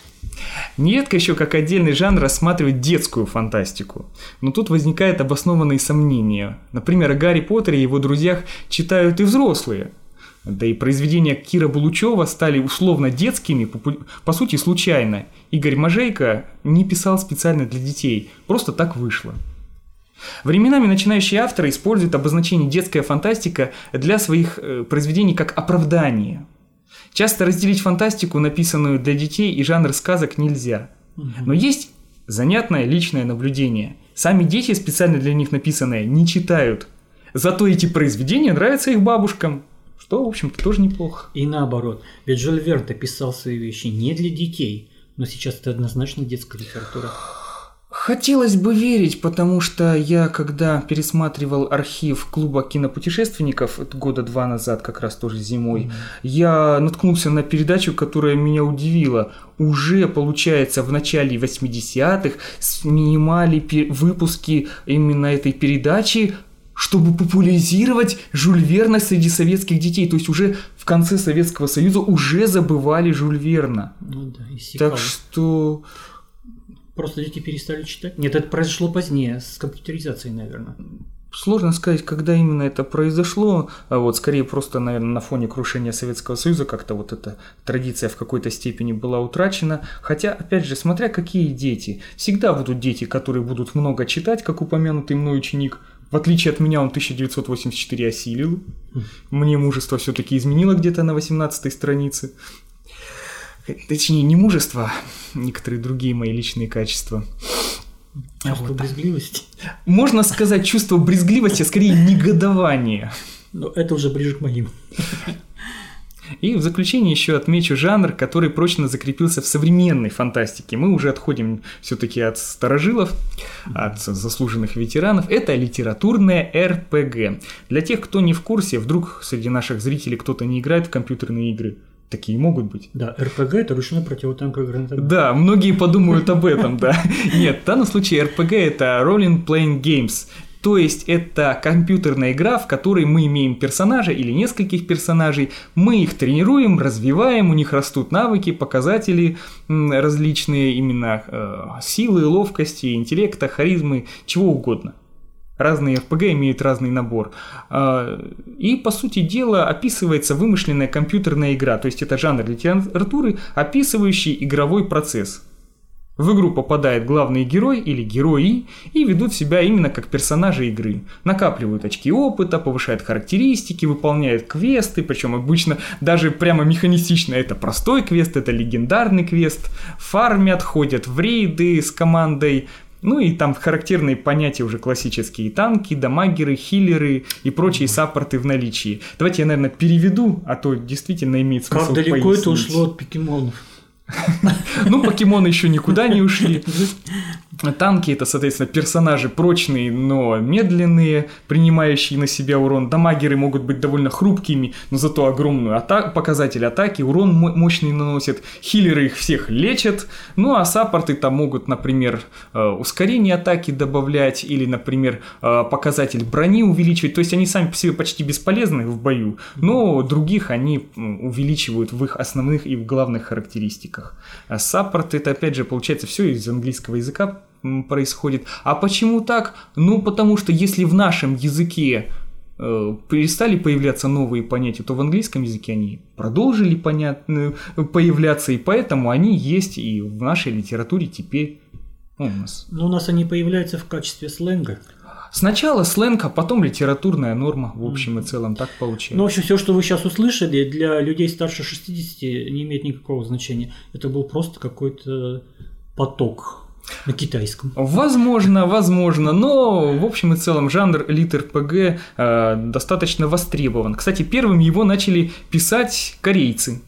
Нередко еще как отдельный жанр рассматривать детскую фантастику. Но тут возникают обоснованные сомнения. Например, о Гарри Поттере и его друзьях читают и взрослые. Да и произведения Кира Булучева стали условно детскими, по сути, случайно. Игорь Можейко не писал специально для детей, просто так вышло. Временами начинающие авторы используют обозначение «детская фантастика» для своих э, произведений как оправдание. Часто разделить фантастику, написанную для детей, и жанр сказок нельзя. Но есть занятное личное наблюдение. Сами дети, специально для них написанное, не читают. Зато эти произведения нравятся их бабушкам. Что, в общем-то, тоже неплохо. И наоборот. Ведь Жюль Верн-то писал свои вещи не для детей, но сейчас это однозначно детская литература. Хотелось бы верить, потому что я, когда пересматривал архив клуба кинопутешественников года два назад, как раз тоже зимой, я наткнулся на передачу, которая меня удивила. Уже, получается, в начале 80-х снимали выпуски именно этой передачи, чтобы популяризировать Жюль Верна среди советских детей. То есть уже в конце Советского Союза уже забывали Жюль Верна. Ну да, иссякало. Так что... Просто дети перестали читать. Нет, это произошло позднее, с компьютеризацией, наверное. Сложно сказать, когда именно это произошло, а вот скорее просто, наверное, на фоне крушения Советского Союза как-то вот эта традиция в какой-то степени была утрачена. Хотя, опять же, смотря какие дети. Всегда будут дети, которые будут много читать, как упомянутый мной ученик. В отличие от меня, он 1984 осилил. Мне мужество все-таки изменило где-то на 18 странице. Точнее, не мужество, а некоторые другие мои личные качества. Чувство брезгливости. Можно сказать чувство брезгливости, а скорее негодование. Но это уже ближе к моим. И в заключение еще отмечу жанр, который прочно закрепился в современной фантастике. Мы уже отходим все-таки от старожилов, от заслуженных ветеранов. Это литературное РПГ. Для тех, кто не в курсе, вдруг среди наших зрителей кто-то не играет в компьютерные игры. Такие могут быть. Да, РПГ это ручной противотанковый гранатомет. Да, многие подумают об этом, да. Нет, в данном случае RPG это Rolling Playing Games. То есть это компьютерная игра, в которой мы имеем персонажа или нескольких персонажей, мы их тренируем, развиваем, у них растут навыки, показатели различные, именно э, силы, ловкости, интеллекта, харизмы, чего угодно. Разные RPG имеют разный набор. А, И, по сути дела, описывается вымышленная компьютерная игра, то есть это жанр литературы, описывающий игровой процесс. В игру попадает главный герой или герои и ведут себя именно как персонажи игры. Накапливают очки опыта, повышают характеристики, выполняют квесты, причем обычно даже прямо механистично это простой квест, это легендарный квест, фармят, ходят в рейды с командой, ну и там характерные понятия уже классические. Танки, дамагеры, хиллеры и прочие саппорты в наличии. Давайте я, наверное, переведу, а то действительно имеет смысл Как далеко это пояснить. ушло от покемонов? *laughs* Ну, покемоны еще никуда не ушли. *laughs* Танки это, соответственно, персонажи прочные, но медленные, принимающие на себя урон. Дамагеры могут быть довольно хрупкими, но зато огромную ата- показатель атаки, урон мощный наносят. Хиллеры их всех лечат. Ну а саппорты там могут, например, э, ускорение атаки добавлять или, например, э, показатель брони увеличивать. То есть они сами по себе почти бесполезны в бою, но других они увеличивают в их основных и в главных характеристиках. А саппорт это опять же получается все из английского языка происходит. А почему так? Ну, потому что если в нашем языке э, перестали появляться новые понятия, то в английском языке они продолжили понятно, появляться, и поэтому они есть и в нашей литературе теперь у нас. Но у нас они появляются в качестве сленга. Сначала сленг, а потом литературная норма, в общем и целом, так получилось. Ну, в общем, все, что вы сейчас услышали, для людей старше 60 не имеет никакого значения. Это был просто какой-то поток на китайском. Возможно, возможно, но в общем и целом жанр литр ПГ э, достаточно востребован. Кстати, первым его начали писать корейцы.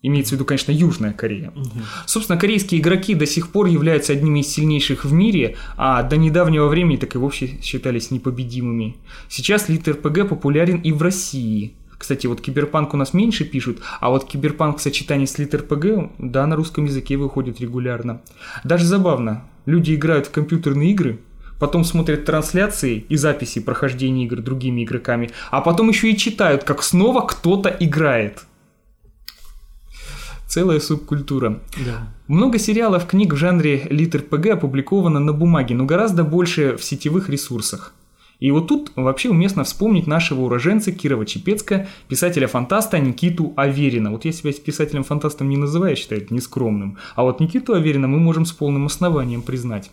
Имеется в виду, конечно, Южная Корея. Угу. Собственно, корейские игроки до сих пор являются одними из сильнейших в мире, а до недавнего времени так и вовсе считались непобедимыми. Сейчас литр ПГ популярен и в России. Кстати, вот киберпанк у нас меньше пишут, а вот киберпанк в сочетании с литр ПГ, да, на русском языке выходит регулярно. Даже забавно, люди играют в компьютерные игры, потом смотрят трансляции и записи прохождения игр другими игроками, а потом еще и читают, как снова кто-то играет. Целая субкультура. Да. Много сериалов, книг в жанре литр ПГ опубликовано на бумаге, но гораздо больше в сетевых ресурсах. И вот тут вообще уместно вспомнить нашего уроженца Кирова-Чепецка, писателя-фантаста Никиту Аверина. Вот я себя писателем-фантастом не называю, считаю это нескромным. А вот Никиту Аверина мы можем с полным основанием признать.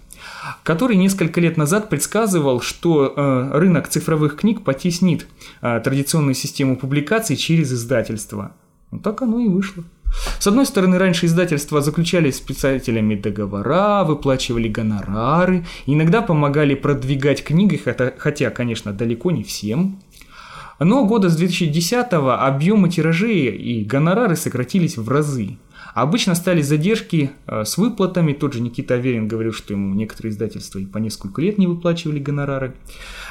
Который несколько лет назад предсказывал, что э, рынок цифровых книг потеснит э, традиционную систему публикаций через издательство. Ну так оно и вышло. С одной стороны, раньше издательства заключали с писателями договора, выплачивали гонорары, иногда помогали продвигать книги, хотя, конечно, далеко не всем. Но года с 2010-го объемы тиражей и гонорары сократились в разы. Обычно стали задержки э, с выплатами. Тот же Никита Аверин говорил, что ему некоторые издательства и по несколько лет не выплачивали гонорары.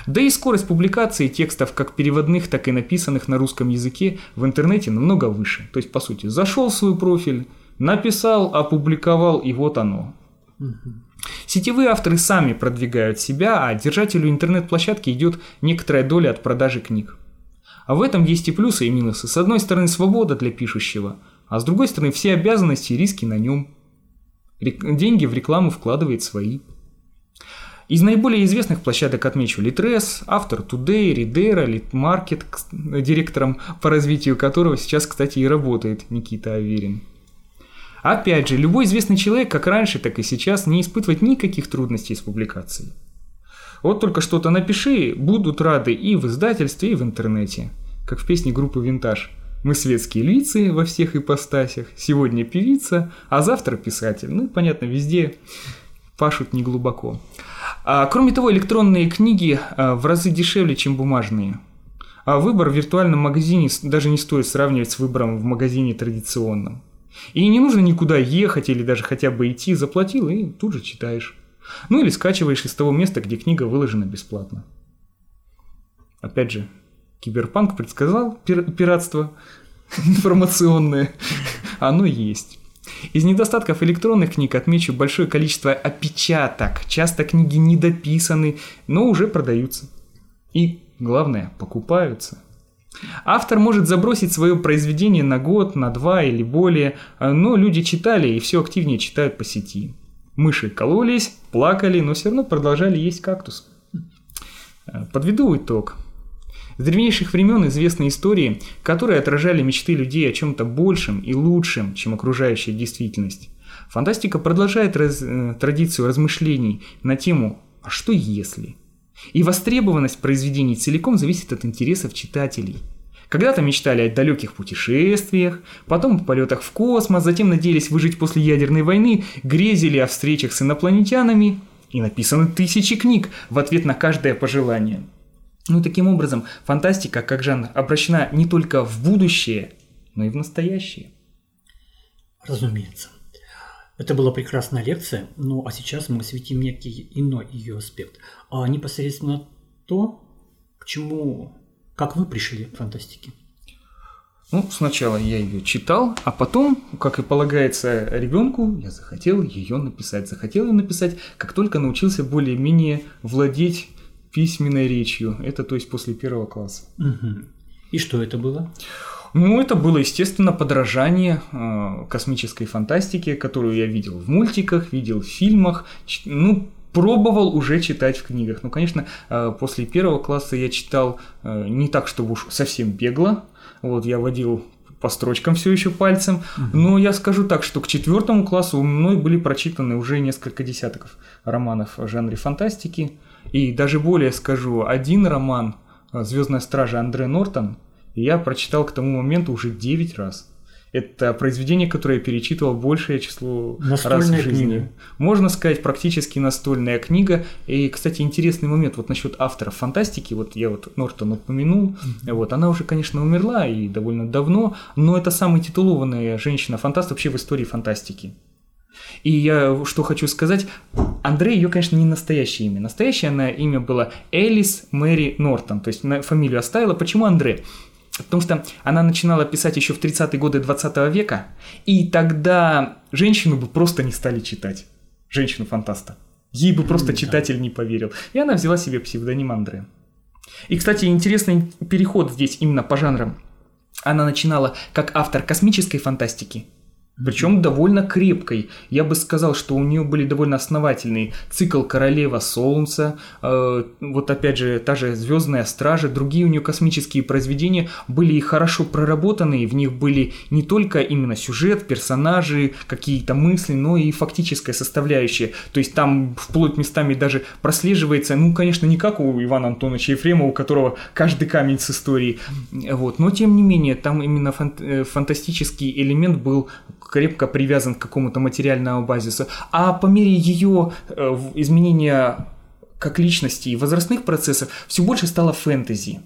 Да и скорость публикации текстов как переводных, так и написанных на русском языке в интернете намного выше. То есть, по сути, зашел в свой профиль, написал, опубликовал, и вот оно. Сетевые авторы сами продвигают себя, а держателю интернет-площадки идет некоторая доля от продажи книг. А в этом есть и плюсы, и минусы. С одной стороны, свобода для пишущего – а с другой стороны, все обязанности и риски на нем. Деньги в рекламу вкладывает свои. Из наиболее известных площадок отмечу Litres, Автор Today, Reader, Litmarket, директором по развитию которого сейчас, кстати, и работает Никита Аверин. Опять же, любой известный человек, как раньше, так и сейчас, не испытывает никаких трудностей с публикацией. Вот только что-то напиши, будут рады и в издательстве, и в интернете. Как в песне группы «Винтаж». Мы светские лица во всех ипостасях. Сегодня певица, а завтра писатель. Ну, понятно, везде пашут не глубоко. А, кроме того, электронные книги а, в разы дешевле, чем бумажные. А выбор в виртуальном магазине даже не стоит сравнивать с выбором в магазине традиционном. И не нужно никуда ехать или даже хотя бы идти, заплатил и тут же читаешь. Ну или скачиваешь из того места, где книга выложена бесплатно. Опять же, Киберпанк предсказал пир- пиратство информационное. Оно есть. Из недостатков электронных книг отмечу большое количество опечаток. Часто книги недописаны, но уже продаются. И, главное, покупаются. Автор может забросить свое произведение на год, на два или более, но люди читали и все активнее читают по сети. Мыши кололись, плакали, но все равно продолжали есть кактус. Подведу итог. С древнейших времен известны истории, которые отражали мечты людей о чем-то большем и лучшем, чем окружающая действительность. Фантастика продолжает раз, э, традицию размышлений на тему «А что если?». И востребованность произведений целиком зависит от интересов читателей. Когда-то мечтали о далеких путешествиях, потом о полетах в космос, затем надеялись выжить после ядерной войны, грезили о встречах с инопланетянами, и написаны тысячи книг в ответ на каждое пожелание – ну, таким образом, фантастика как жанр обращена не только в будущее, но и в настоящее. Разумеется. Это была прекрасная лекция, ну а сейчас мы осветим некий иной ее аспект. А непосредственно то, к чему, как вы пришли к фантастике. Ну, сначала я ее читал, а потом, как и полагается ребенку, я захотел ее написать. Захотел ее написать, как только научился более-менее владеть письменной речью. Это то есть после первого класса. Угу. И что это было? Ну, это было, естественно, подражание э, космической фантастике, которую я видел в мультиках, видел в фильмах. Ну, пробовал уже читать в книгах. Ну, конечно, э, после первого класса я читал э, не так, чтобы уж совсем бегло, вот, я водил по строчкам все еще пальцем. Но я скажу так, что к четвертому классу у мной были прочитаны уже несколько десятков романов в жанре фантастики. И даже более скажу, один роман «Звездная стража» Андре Нортон я прочитал к тому моменту уже 9 раз. Это произведение, которое я перечитывал большее число Настольная раз в жизни. книга. Можно сказать, практически настольная книга. И, кстати, интересный момент вот насчет авторов фантастики. Вот я вот Нортон упомянул. Вот, она уже, конечно, умерла и довольно давно, но это самая титулованная женщина-фантаст вообще в истории фантастики. И я что хочу сказать, Андрей ее, конечно, не настоящее имя. Настоящее она имя было Элис Мэри Нортон, то есть фамилию оставила. Почему Андрей? Потому что она начинала писать еще в 30-е годы 20 века, и тогда женщину бы просто не стали читать. Женщину-фантаста. Ей бы просто читатель не поверил. И она взяла себе псевдоним Андре. И, кстати, интересный переход здесь именно по жанрам. Она начинала как автор космической фантастики, причем довольно крепкой. Я бы сказал, что у нее были довольно основательные цикл Королева Солнца, э, вот опять же та же Звездная Стража, другие у нее космические произведения были и хорошо проработанные, в них были не только именно сюжет, персонажи, какие-то мысли, но и фактическая составляющая. То есть там вплоть местами даже прослеживается, ну, конечно, не как у Ивана Антоновича Ефремова, у которого каждый камень с истории, вот, но тем не менее там именно фан- э, фантастический элемент был крепко привязан к какому-то материальному базису. А по мере ее э, изменения как личности и возрастных процессов все больше стало фэнтези.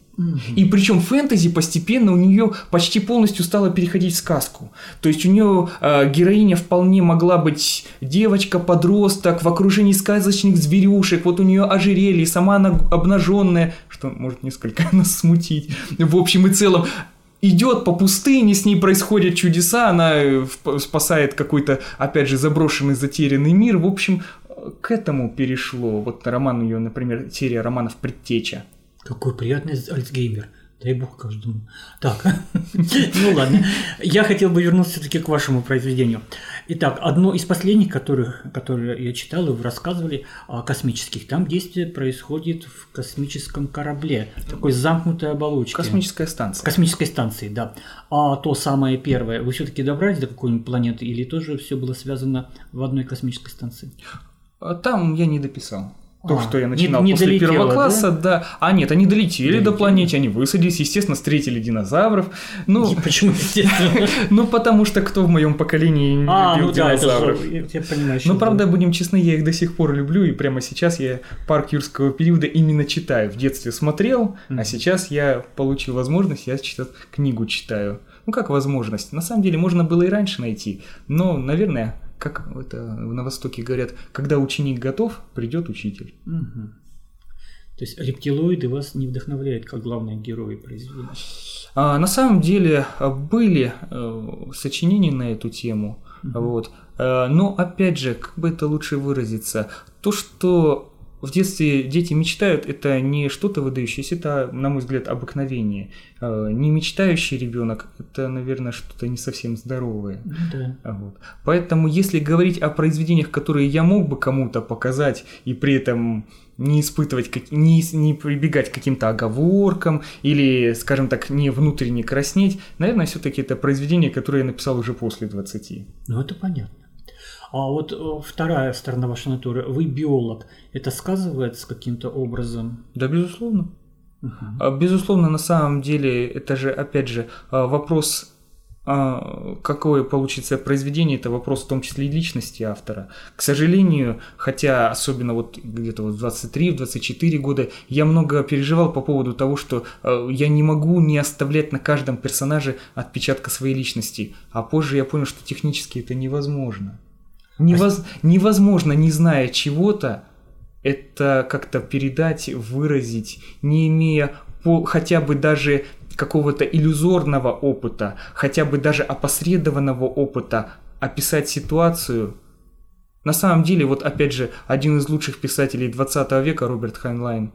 И причем фэнтези постепенно у нее почти полностью стало переходить в сказку. То есть у нее э, героиня вполне могла быть девочка-подросток в окружении сказочных зверюшек. Вот у нее ожерелье, сама она обнаженная, что может несколько *laughs* нас смутить. В общем и целом, идет по пустыне, с ней происходят чудеса, она э, в- спасает какой-то, опять же, заброшенный, затерянный мир. В общем, э, к этому перешло. Вот роман ее, например, серия романов «Предтеча». Какой приятный Альцгеймер. Дай бог каждому. Так, *laughs* ну ладно. Я хотел бы вернуться все-таки к вашему произведению. Итак, одно из последних, которых, которые я читал, и вы рассказывали, о космических. Там действие происходит в космическом корабле, такой замкнутой оболочке. Космическая станция. Космической станции, да. А то самое первое, вы все-таки добрались до какой-нибудь планеты или тоже все было связано в одной космической станции? Там я не дописал. То, А, что я не- начинал не после долетело, первого класса, да? А нет, они долетели, Долетели. до планеты, они высадились, естественно, встретили динозавров. Ну, Почему, естественно? *laughs* ну, потому что кто в моем поколении не А, любил ну это динозавров? что правда, да. будем честны, я их до сих пор люблю, и прямо сейчас я парк юрского периода именно читаю. В детстве смотрел, а сейчас я получил возможность, я сейчас книгу читаю. Ну как возможность? На самом деле можно было и раньше найти, но, наверное, как это на Востоке говорят, когда ученик готов, придет учитель. Мгм. То есть рептилоиды вас не вдохновляют как главные герои произведения? А, на самом деле а, были э, сочинения на эту тему, вот. Э, но опять же, как бы это лучше выразиться, то, что в детстве дети мечтают, это не что-то выдающееся, это, на мой взгляд, обыкновение. Э, не мечтающий ребенок, это, наверное, что-то не совсем здоровое. Ну да. Вот. Поэтому, если говорить о произведениях, которые я мог бы кому-то показать, и при этом не испытывать, не, не прибегать к каким-то оговоркам, или, скажем так, не внутренне краснеть, наверное, все-таки это произведение, которое я написал уже после 20. Ну это понятно. А вот э, вторая сторона вашей натуры, вы биолог, это сказывается каким-то образом? Да, безусловно. А, Безусловно, на самом деле, это же, опять же, а, вопрос, а, какое получится произведение, это вопрос в том числе и личности автора. К сожалению, хотя особенно вот где-то вот в 23-24 года, я много переживал по поводу того, что я не могу не оставлять на каждом персонаже отпечатка своей личности. А позже я понял, что технически это невозможно. Невоз- невозможно, не зная чего-то, это как-то передать, выразить, не имея по- хотя бы даже какого-то иллюзорного опыта, хотя бы даже опосредованного опыта, описать ситуацию. На самом деле, вот опять же, один из лучших писателей 20 века, Роберт Хайнлайн,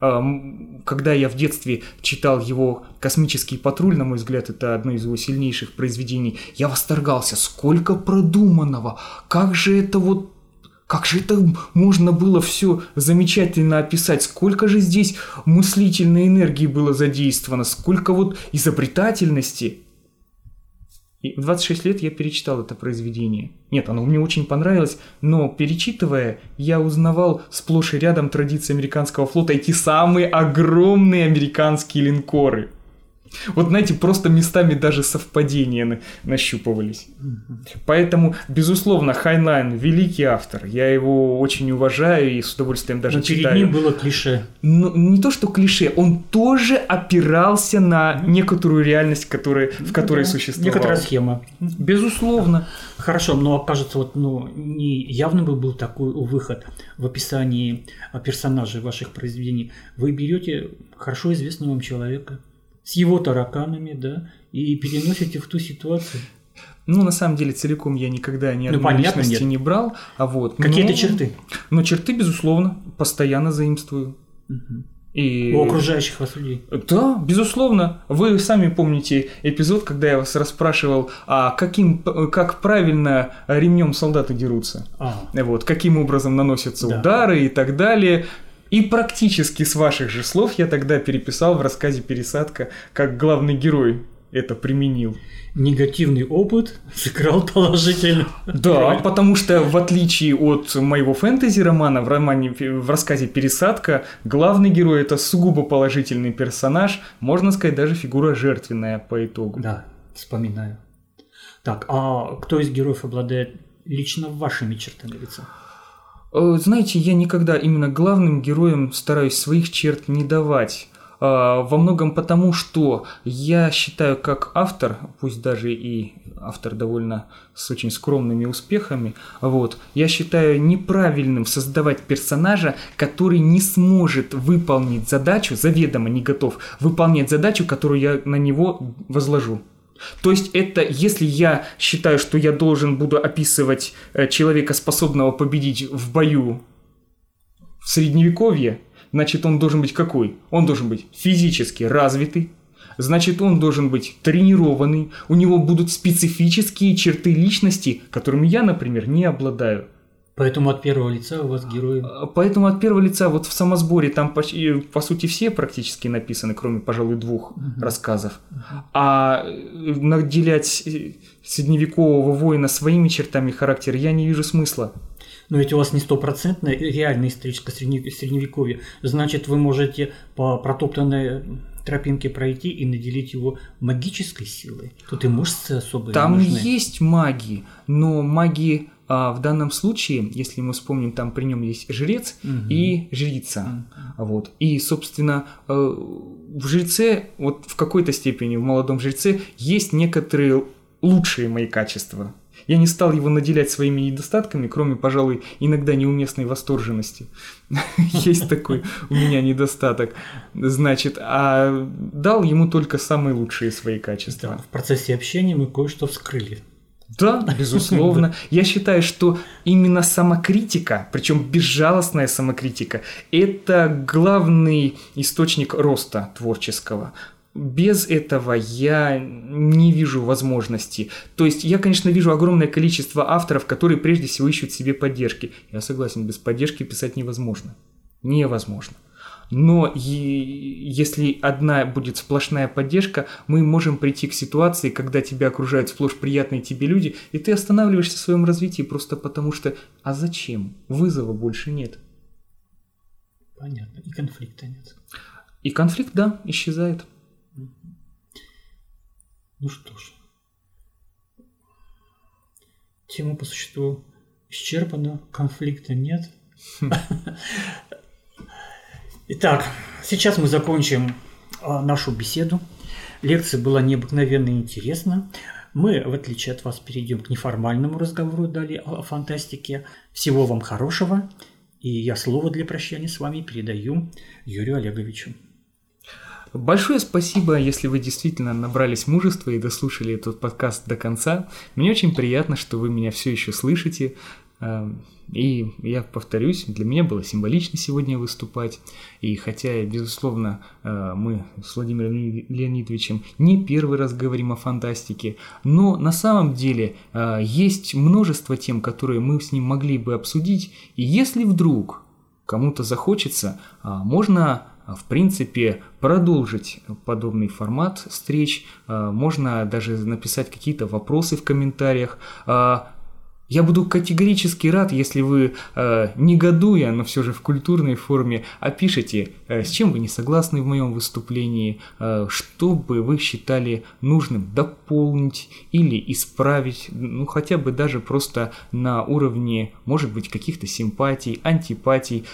когда я в детстве читал его «Космический патруль», на мой взгляд, это одно из его сильнейших произведений, я восторгался, сколько продуманного, как же это вот как же это можно было все замечательно описать? Сколько же здесь мыслительной энергии было задействовано? Сколько вот изобретательности? И в 26 лет я перечитал это произведение. Нет, оно мне очень понравилось, но перечитывая, я узнавал сплошь и рядом традиции американского флота, эти самые огромные американские линкоры. Вот знаете, просто местами даже совпадения на- нащупывались. Поэтому, безусловно, Хайнлайн великий автор. Я его очень уважаю и с удовольствием даже Но перед читаю. ним было клише. Ну, не то, что клише, он тоже опирался на некоторую реальность, которая, в которой Ну Да, существовала. Некоторая схема. Безусловно. Хорошо, но кажется, вот ну не явно бы был такой выход в описании персонажей ваших произведений. Вы берете хорошо известного вам человека с его тараканами, да, и переносите в ту ситуацию. Ну, на самом деле, целиком я никогда ни Ну, одной понятно, личности нет. не брал. А вот, Какие-то но- черты Но черты, безусловно, постоянно заимствую. И... у окружающих вас людей. Да, безусловно. Вы сами помните эпизод, когда я вас расспрашивал, а каким, как правильно ремнем солдаты дерутся. А, Вот, каким образом наносятся Да. удары и так далее. И практически с ваших же слов я тогда переписал в рассказе «Пересадка», как главный герой это применил. негативный опыт сыграл положительно. *laughs* Да, потому что в отличие от моего фэнтези-романа, в романе, в рассказе «Пересадка», главный герой это сугубо положительный персонаж, можно сказать, даже фигура жертвенная по итогу. Да, вспоминаю. Так, а кто из героев обладает лично вашими чертами лица? Э, Знаете, я никогда именно главным героям стараюсь своих черт не давать. А, Во многом потому, что я считаю как автор, пусть даже и автор довольно с очень скромными успехами, вот, я считаю неправильным создавать персонажа, который не сможет выполнить задачу, заведомо не готов выполнять задачу, которую я на него возложу. То есть это, если я считаю, что я должен буду описывать э, человека, способного победить в бою в средневековье, значит он должен быть какой? Он должен быть физически развитый, значит он должен быть тренированный, у него будут специфические черты личности, которыми я, например, не обладаю. Поэтому от первого лица у вас герои... А, Поэтому от первого лица вот в самосборе там почти- по сути все практически написаны, кроме, пожалуй, двух рассказов. А э, наделять э, средневекового воина своими чертами характера я не вижу смысла. Но ведь у вас не стопроцентная реальная историческое средне- средневековье. Значит, вы можете по протоптанной тропинке пройти и наделить его магической силой. Тут и мышцы особые Там нужны. есть маги, но маги а, в данном случае, если мы вспомним, там при нем есть жрец Мгм. и жрица. Вот. И, собственно, э, в жреце, вот в какой-то степени в молодом жреце есть некоторые лучшие мои качества. Я не стал его наделять своими недостатками, кроме, пожалуй, иногда неуместной восторженности. *laughs* Есть такой у меня недостаток. Значит, а дал ему только самые лучшие свои качества. в процессе общения мы кое-что вскрыли. Да, безусловно. *laughs* Я считаю, что именно самокритика, причем безжалостная самокритика, это главный источник роста творческого. Без этого я не вижу возможности. То есть я, конечно, вижу огромное количество авторов, которые прежде всего ищут себе поддержки. Я согласен, без поддержки писать невозможно. Невозможно. Но и- если одна будет сплошная поддержка, мы можем прийти к ситуации, когда тебя окружают сплошь приятные тебе люди, и ты останавливаешься в своем развитии просто потому что «а зачем? Вызова больше нет». Понятно. И конфликта нет. И конфликт, да, исчезает. Ну что ж. Тема по существу исчерпана, конфликта нет. *laughs* Итак, сейчас мы закончим а, нашу беседу. Лекция была необыкновенно интересна. Мы, в отличие от вас, перейдем к неформальному разговору далее о фантастике. Всего вам хорошего. И я слово для прощания с вами передаю Юрию Олеговичу. Большое спасибо, если вы действительно набрались мужества и дослушали этот подкаст до конца. Мне очень приятно, что вы меня все еще слышите. Эм, и я повторюсь, для меня было символично сегодня выступать. И хотя, безусловно, э, мы с Владимиром Леонидовичем не первый раз говорим о фантастике, но на самом деле э, есть множество тем, которые мы с ним могли бы обсудить. И если вдруг кому-то захочется, э, можно в принципе, продолжить подобный формат встреч. Можно даже написать какие-то вопросы в комментариях. Я буду категорически рад, если вы, э, негодуя, но все же в культурной форме, опишите, э, с чем вы не согласны в моем выступлении, э, что бы вы считали нужным дополнить или исправить, ну хотя бы даже просто на уровне, может быть, каких-то симпатий, антипатий.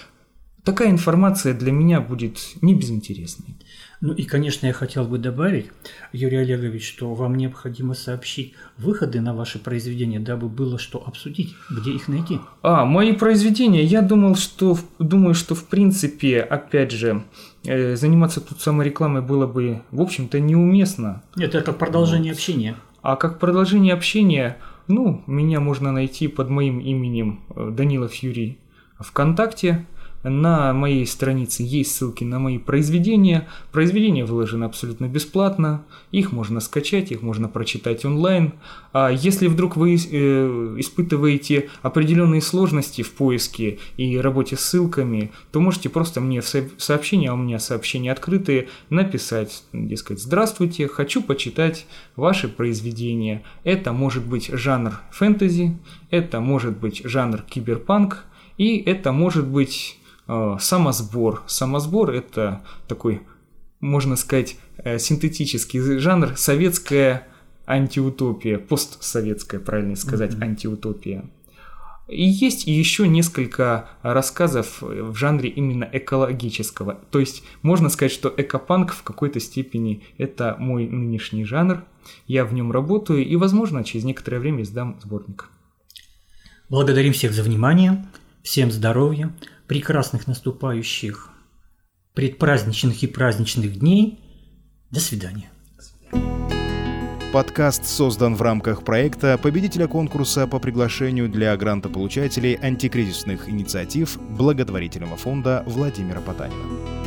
Такая информация для меня будет не безинтересной. Ну и, конечно, я хотел бы добавить, Юрий Олегович, что вам необходимо сообщить выходы на ваши произведения, дабы было что обсудить, где их найти. А, мои произведения, я думал, что, думаю, что в принципе, опять же, э, заниматься тут саморекламой было бы, в общем-то, неуместно. Это как продолжение вот. общения. А как продолжение общения, ну, меня можно найти под моим именем э, Данилов Юрий ВКонтакте, на моей странице есть ссылки на мои произведения. Произведения выложены абсолютно бесплатно. Их можно скачать, их можно прочитать онлайн. А если вдруг вы э, испытываете определенные сложности в поиске и работе с ссылками, то можете просто мне в сообщение, а у меня сообщения открытые, написать, дескать, здравствуйте, хочу почитать ваши произведения. Это может быть жанр фэнтези, это может быть жанр киберпанк, и это может быть самосбор. Самосбор – это такой, можно сказать, э, синтетический жанр, советская антиутопия, постсоветская, правильно сказать, mm-hmm. антиутопия. И есть еще несколько рассказов в жанре именно экологического. То есть можно сказать, что экопанк в какой-то степени это мой нынешний жанр. Я в нем работаю и, возможно, через некоторое время издам сборник. Благодарим всех за внимание. Всем здоровья прекрасных наступающих предпраздничных и праздничных дней. До свидания. Подкаст создан в рамках проекта победителя конкурса по приглашению для грантополучателей антикризисных инициатив благотворительного фонда Владимира Потанина.